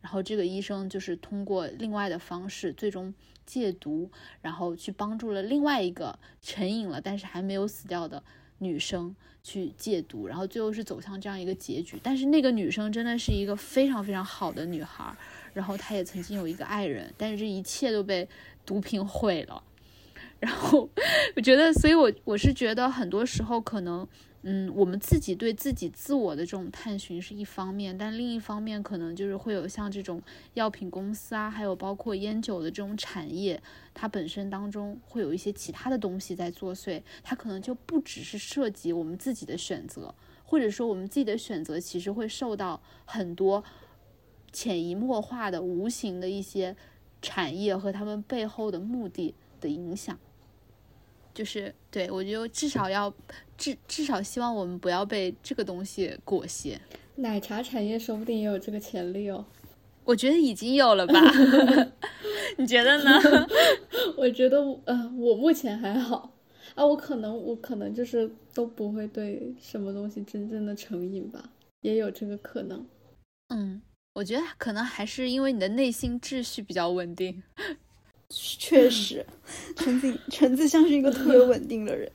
然后这个医生就是通过另外的方式最终戒毒，然后去帮助了另外一个成瘾了但是还没有死掉的。女生去戒毒，然后最后是走向这样一个结局。但是那个女生真的是一个非常非常好的女孩，然后她也曾经有一个爱人，但是这一切都被毒品毁了。然后我觉得，所以我我是觉得很多时候可能。嗯，我们自己对自己自我的这种探寻是一方面，但另一方面可能就是会有像这种药品公司啊，还有包括烟酒的这种产业，它本身当中会有一些其他的东西在作祟，它可能就不只是涉及我们自己的选择，或者说我们自己的选择其实会受到很多潜移默化的、无形的一些产业和他们背后的目的的影响。就是对我觉得至少要至至少希望我们不要被这个东西裹挟。奶茶产业说不定也有这个潜力哦。我觉得已经有了吧？你觉得呢？我觉得，呃，我目前还好啊，我可能，我可能就是都不会对什么东西真正的成瘾吧，也有这个可能。嗯，我觉得可能还是因为你的内心秩序比较稳定。确实，橙子橙子像是一个特别稳定的人，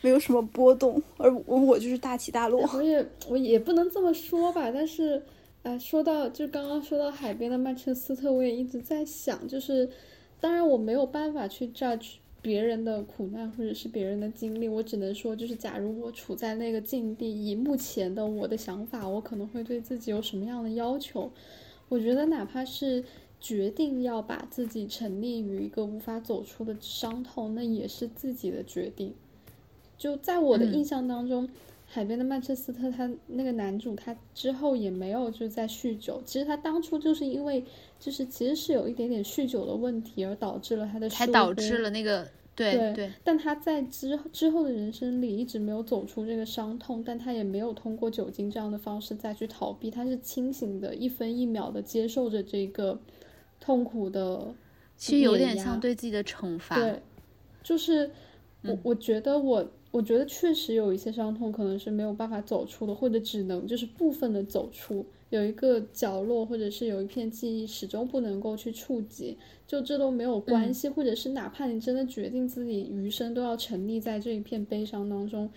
没有什么波动，而我我就是大起大落。我也我也不能这么说吧，但是。哎，说到就刚刚说到海边的曼彻斯特，我也一直在想，就是当然我没有办法去 judge 别人的苦难或者是别人的经历，我只能说，就是假如我处在那个境地，以目前的我的想法，我可能会对自己有什么样的要求？我觉得哪怕是决定要把自己沉溺于一个无法走出的伤痛，那也是自己的决定。就在我的印象当中。海边的曼彻斯特，他那个男主，他之后也没有就在酗酒。其实他当初就是因为，就是其实是有一点点酗酒的问题，而导致了他的，才导致了那个，对对。但他在之之后的人生里一直没有走出这个伤痛，但他也没有通过酒精这样的方式再去逃避，他是清醒的，一分一秒的接受着这个痛苦的，其实有点像对自己的惩罚。对，就是我我觉得我。我觉得确实有一些伤痛可能是没有办法走出的，或者只能就是部分的走出，有一个角落或者是有一片记忆始终不能够去触及，就这都没有关系，或者是哪怕你真的决定自己余生都要沉溺在这一片悲伤当中，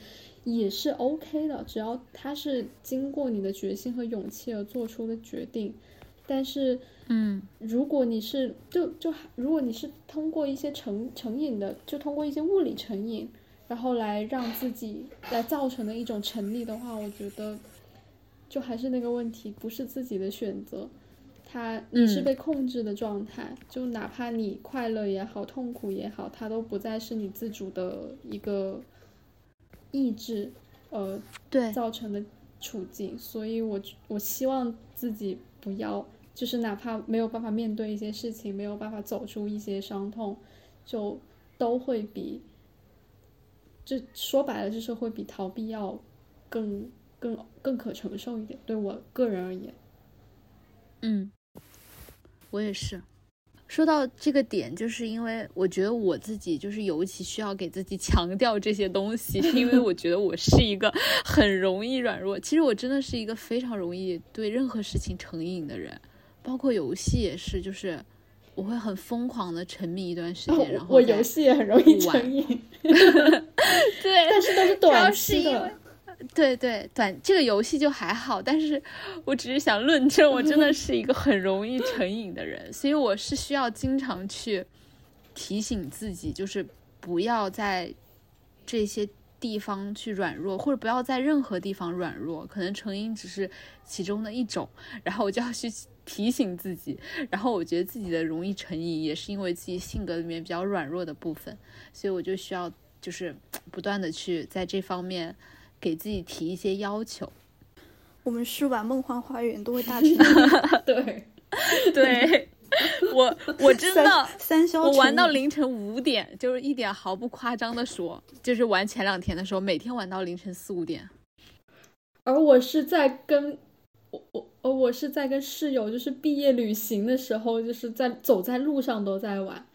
也是 OK 的，只要它是经过你的决心和勇气而做出的决定。但是，嗯，如果你是就就如果你是通过一些成成瘾的，就通过一些物理成瘾。然后来让自己来造成的一种沉溺的话，我觉得就还是那个问题，不是自己的选择，他你是被控制的状态，就哪怕你快乐也好，痛苦也好，它都不再是你自主的一个意志，呃，对造成的处境。所以我我希望自己不要，就是哪怕没有办法面对一些事情，没有办法走出一些伤痛，就都会比。这说白了就是会比逃避要更更更可承受一点，对我个人而言。嗯，我也是。说到这个点，就是因为我觉得我自己就是尤其需要给自己强调这些东西，因为我觉得我是一个很容易软弱。其实我真的是一个非常容易对任何事情成瘾的人，包括游戏也是，就是。我会很疯狂的沉迷一段时间，然后我游戏也很容易成瘾，对，但是都是短期的，对对，短这个游戏就还好，但是我只是想论证，我真的是一个很容易成瘾的人，所以我是需要经常去提醒自己，就是不要在这些地方去软弱，或者不要在任何地方软弱，可能成瘾只是其中的一种，然后我就要去。提醒自己，然后我觉得自己的容易成瘾，也是因为自己性格里面比较软弱的部分，所以我就需要就是 不断的去在这方面给自己提一些要求。我们是玩梦幻花园都会大成 对，对我 我真的三消，我玩到凌晨五点，就是一点毫不夸张的说，就是玩前两天的时候，每天玩到凌晨四五点，而我是在跟。我我呃，我是在跟室友，就是毕业旅行的时候，就是在走在路上都在玩。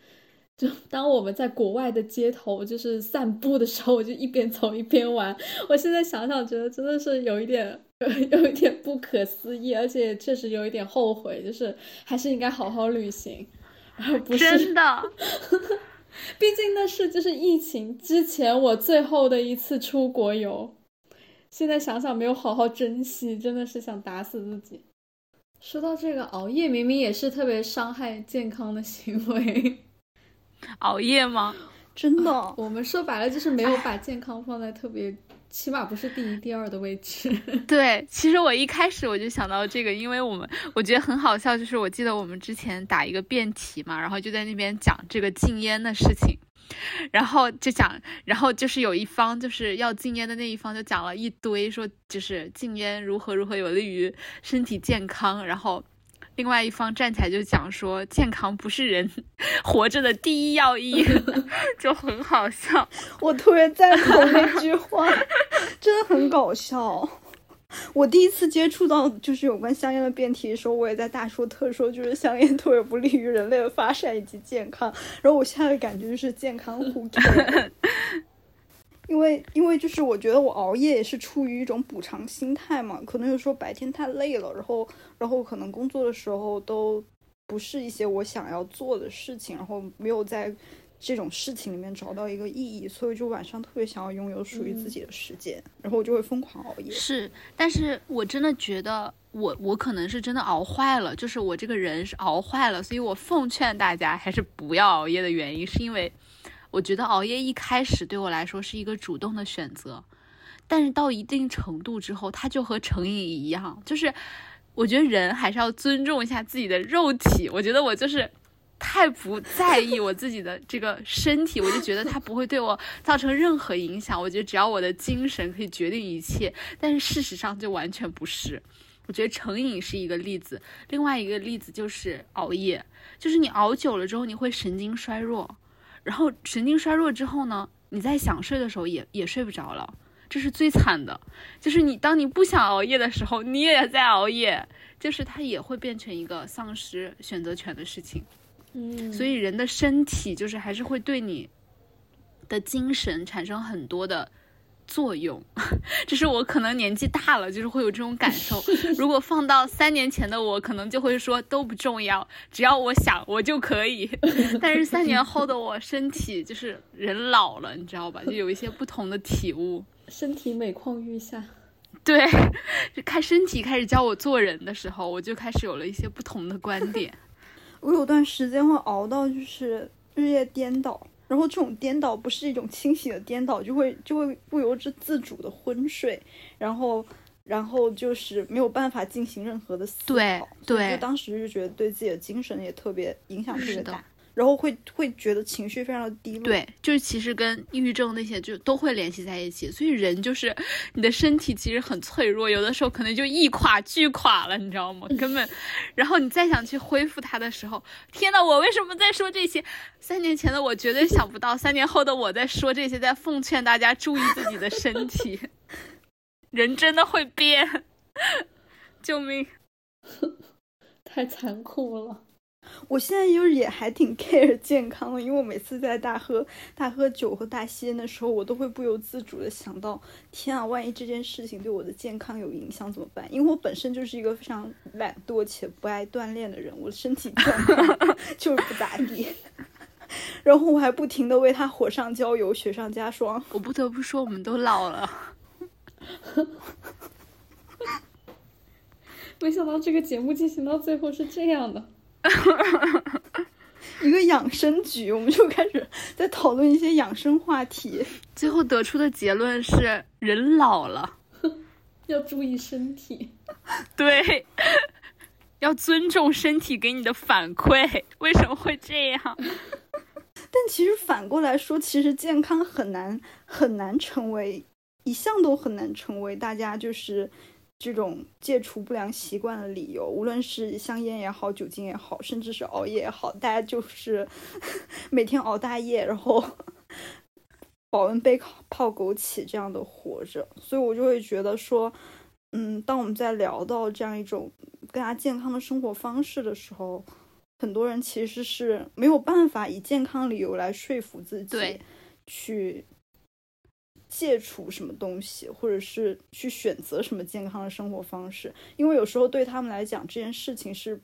就当我们在国外的街头就是散步的时候，我就一边走一边玩。我现在想想，觉得真的是有一点 有一点不可思议，而且确实有一点后悔，就是还是应该好好旅行，而不是真的。毕竟那是就是疫情之前我最后的一次出国游。现在想想没有好好珍惜，真的是想打死自己。说到这个熬夜，明明也是特别伤害健康的行为。熬夜吗？真的，我们说白了就是没有把健康放在特别，起码不是第一、第二的位置。对，其实我一开始我就想到这个，因为我们我觉得很好笑，就是我记得我们之前打一个辩题嘛，然后就在那边讲这个禁烟的事情。然后就讲，然后就是有一方就是要禁烟的那一方就讲了一堆，说就是禁烟如何如何有利于身体健康，然后另外一方站起来就讲说健康不是人 活着的第一要义，就很好笑。我特别赞同那句话，真的很搞笑。我第一次接触到就是有关香烟的辩题的时候，我也在大说特说，就是香烟特别不利于人类的发展以及健康。然后我现在的感觉就是健康 互补，因为因为就是我觉得我熬夜也是出于一种补偿心态嘛，可能有时候白天太累了，然后然后可能工作的时候都不是一些我想要做的事情，然后没有在。这种事情里面找到一个意义，所以就晚上特别想要拥有属于自己的时间，然后我就会疯狂熬夜。是，但是我真的觉得我我可能是真的熬坏了，就是我这个人是熬坏了，所以我奉劝大家还是不要熬夜的原因，是因为我觉得熬夜一开始对我来说是一个主动的选择，但是到一定程度之后，它就和成瘾一样，就是我觉得人还是要尊重一下自己的肉体。我觉得我就是。太不在意我自己的这个身体，我就觉得它不会对我造成任何影响。我觉得只要我的精神可以决定一切，但是事实上就完全不是。我觉得成瘾是一个例子，另外一个例子就是熬夜，就是你熬久了之后你会神经衰弱，然后神经衰弱之后呢，你在想睡的时候也也睡不着了，这是最惨的。就是你当你不想熬夜的时候，你也在熬夜，就是它也会变成一个丧失选择权的事情。嗯，所以人的身体就是还是会对你的精神产生很多的作用，这是我可能年纪大了，就是会有这种感受。如果放到三年前的我，可能就会说都不重要，只要我想我就可以。但是三年后的我，身体就是人老了，你知道吧？就有一些不同的体悟，身体每况愈下。对，就开身体开始教我做人的时候，我就开始有了一些不同的观点。我有段时间会熬到就是日夜颠倒，然后这种颠倒不是一种清醒的颠倒，就会就会不由自自主的昏睡，然后然后就是没有办法进行任何的思考，对，就当时就觉得对自己的精神也特别影响特别大。然后会会觉得情绪非常的低落，对，就是其实跟抑郁症那些就都会联系在一起，所以人就是你的身体其实很脆弱，有的时候可能就一垮巨垮了，你知道吗？根本，然后你再想去恢复它的时候，天呐，我为什么在说这些？三年前的我绝对想不到，三年后的我在说这些，在奉劝大家注意自己的身体，人真的会变，救命，太残酷了。我现在就是也还挺 care 健康的，因为我每次在大喝大喝酒和大吸烟的时候，我都会不由自主的想到，天啊，万一这件事情对我的健康有影响怎么办？因为我本身就是一个非常懒惰且不爱锻炼的人，我的身体状况 就是不咋地，然后我还不停的为他火上浇油，雪上加霜。我不得不说，我们都老了。没想到这个节目进行到最后是这样的。一个养生局，我们就开始在讨论一些养生话题，最后得出的结论是人老了 要注意身体，对，要尊重身体给你的反馈。为什么会这样？但其实反过来说，其实健康很难很难成为一向都很难成为大家就是。这种戒除不良习惯的理由，无论是香烟也好，酒精也好，甚至是熬夜也好，大家就是 每天熬大夜，然后 保温杯泡枸杞这样的活着。所以我就会觉得说，嗯，当我们在聊到这样一种更加健康的生活方式的时候，很多人其实是没有办法以健康理由来说服自己去。戒除什么东西，或者是去选择什么健康的生活方式，因为有时候对他们来讲，这件事情是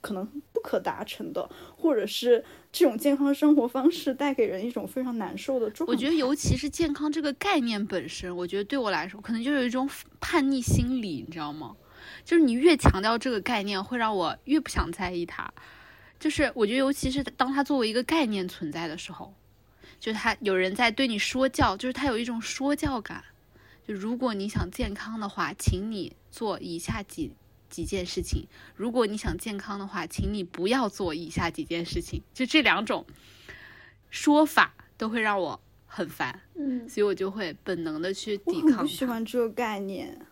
可能不可达成的，或者是这种健康生活方式带给人一种非常难受的。我觉得，尤其是健康这个概念本身，我觉得对我来说，可能就有一种叛逆心理，你知道吗？就是你越强调这个概念，会让我越不想在意它。就是我觉得，尤其是当它作为一个概念存在的时候。就他有人在对你说教，就是他有一种说教感。就如果你想健康的话，请你做以下几几件事情；如果你想健康的话，请你不要做以下几件事情。就这两种说法都会让我很烦，嗯，所以我就会本能的去抵抗它。不喜欢这个概念。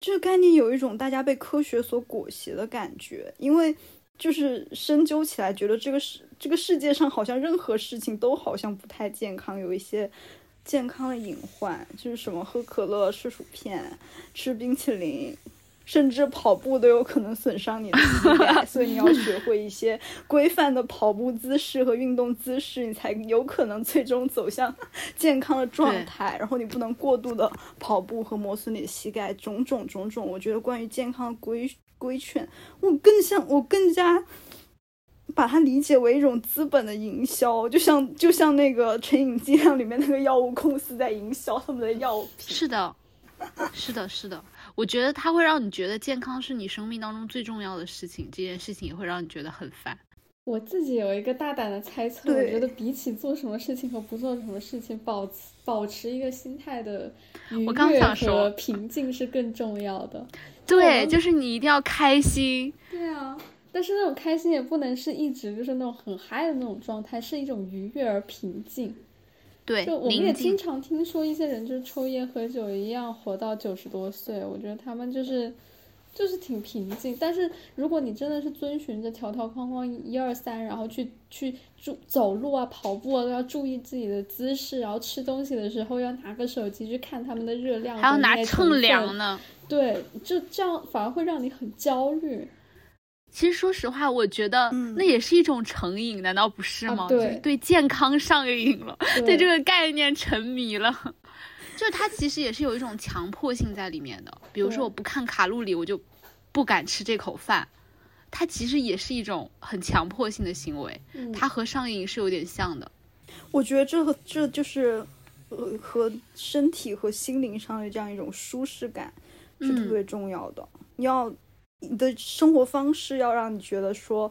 这个概念有一种大家被科学所裹挟的感觉，因为就是深究起来，觉得这个世这个世界上好像任何事情都好像不太健康，有一些健康的隐患，就是什么喝可乐、吃薯片、吃冰淇淋，甚至跑步都有可能损伤你的膝盖，所以你要 学会一些规范的跑步姿势和运动姿势，你才有可能最终走向健康的状态。然后你不能过度的跑步和磨损你的膝盖，种种种种。我觉得关于健康的规规劝，我更像我更加。把它理解为一种资本的营销，就像就像那个《成瘾剂量》里面那个药物公司在营销他们的药品。是的，是的，是的。我觉得它会让你觉得健康是你生命当中最重要的事情，这件事情也会让你觉得很烦。我自己有一个大胆的猜测，我觉得比起做什么事情和不做什么事情，保持保持一个心态的愉我刚悦想说和平静是更重要的。对，就是你一定要开心。对啊，但是那种开心也不能是一直就是那种很嗨的那种状态，是一种愉悦而平静。对就，我们也。经常听说一些人就是抽烟喝酒一样活到九十多岁，我觉得他们就是就是挺平静。但是如果你真的是遵循着条条框框一二三，然后去去注走路啊、跑步啊，都要注意自己的姿势，然后吃东西的时候要拿个手机去看他们的热量，还要拿称量。呢。对，就这样反而会让你很焦虑。其实说实话，我觉得嗯那也是一种成瘾，难道不是吗？啊对就是对健康上瘾了，对对这个概念沉迷了。就是它其实也是有一种强迫性在里面的，比如说我不看卡路里，我就不敢吃这口饭。它其实也是一种很强迫性的行为，嗯，它和上瘾是有点像的。我觉得这和这就是呃和身体和心灵上的这样一种舒适感是特嗯别重要的。你要你的生活方式要让你觉得说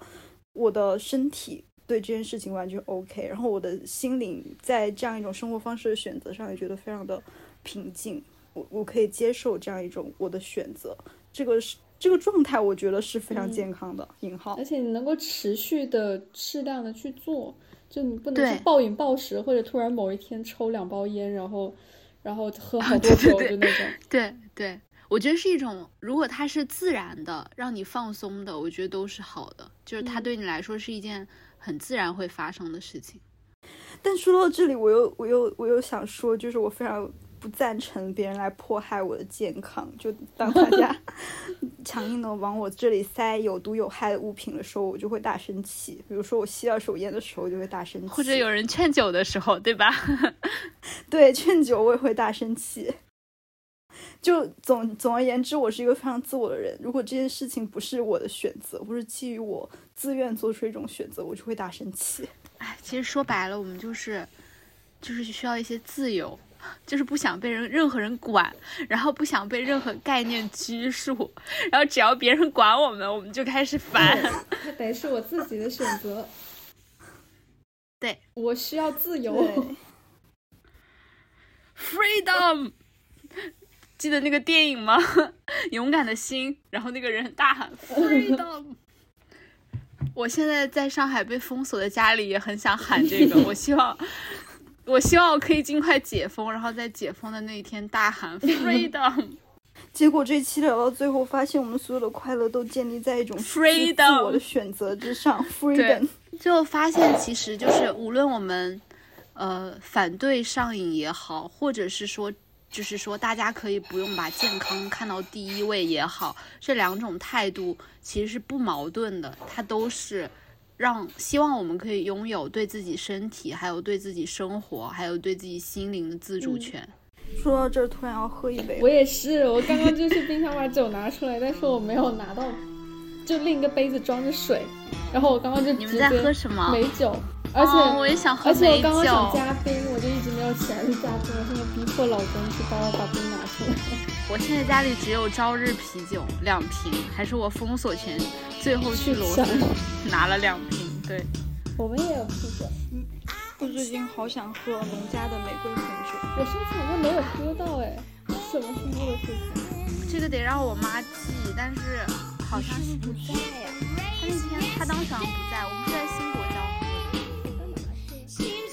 我的身体对这件事情完全 OK，然后我的心灵在这样一种生活方式的选择上也觉得非常的平静。我我可以接受这样一种我的选择，这个是这个状态，我觉得是非常嗯健康的。引号而且你能够持续的、适量的去做，就你不能暴饮暴食，或者突然某一天抽两包烟，然后然后喝好啊多酒，就那种。对 对，我觉得是一种，如果它是自然的，让你放松的，我觉得都是好的。就是它嗯对你来说是一件很自然会发生的事情。但说到这里，我又我又我又想说，就是我非常不赞成别人来迫害我的健康。就当大家 强硬的往我这里塞有毒有害的物品的时候，我就会大生气。比如说我吸二手烟的时候，我就会大生气，或者有人劝酒的时候，对吧？对劝酒，我也会大生气。就总总而言之，我是一个非常自我的人。如果这件事情不是我的选择，不是基于我自愿做出一种选择，我就会大生气。哎，其实说白了，我们就是就是需要一些自由，就是不想被人任何人管，然后不想被任何概念拘束，然后只要别人管我们，我们就开始烦。它得是我自己的选择。对，我需要自由。Freedom，记得那个电影吗？勇敢的心，然后那个人大喊 Freedom。我现在在上海被封锁的家里也很想喊这个，我希望，我希望我可以尽快解封，然后在解封的那一天大喊 Freedom。结果这期聊到最后，发现我们所有的快乐都建立在一种 Freedom 我的选择之上。Freedom，最后发现，其实就是无论我们呃反对上瘾也好，或者是说，就是说大家可以不用把健康看到第一位也好，这两种态度其实是不矛盾的，它都是让希望我们可以拥有对自己身体，还有对自己生活，还有对自己心灵的自主嗯权。说到这儿，突然要喝一杯我。也是，我刚刚就去冰箱把酒拿出来，但是我没有拿到，就另一个杯子装着水，然后我刚刚就直你们在喝什么？美酒，而且、哦、我也想喝而且美我刚刚想酒。加冰，我就一直没有起来去加冰，我现在逼迫老公去帮我把冰拿出来。我现在家里只有朝日啤酒两瓶，还是我封锁前最后去罗森 拿了两瓶。对，我们也有啤酒，我最近好想喝农家的玫瑰红酒。我上次好像没有喝到哎，什么时候的事情？这个得让我妈记，但是好像是不在呀。她那天她当时好像不在，我们是在 She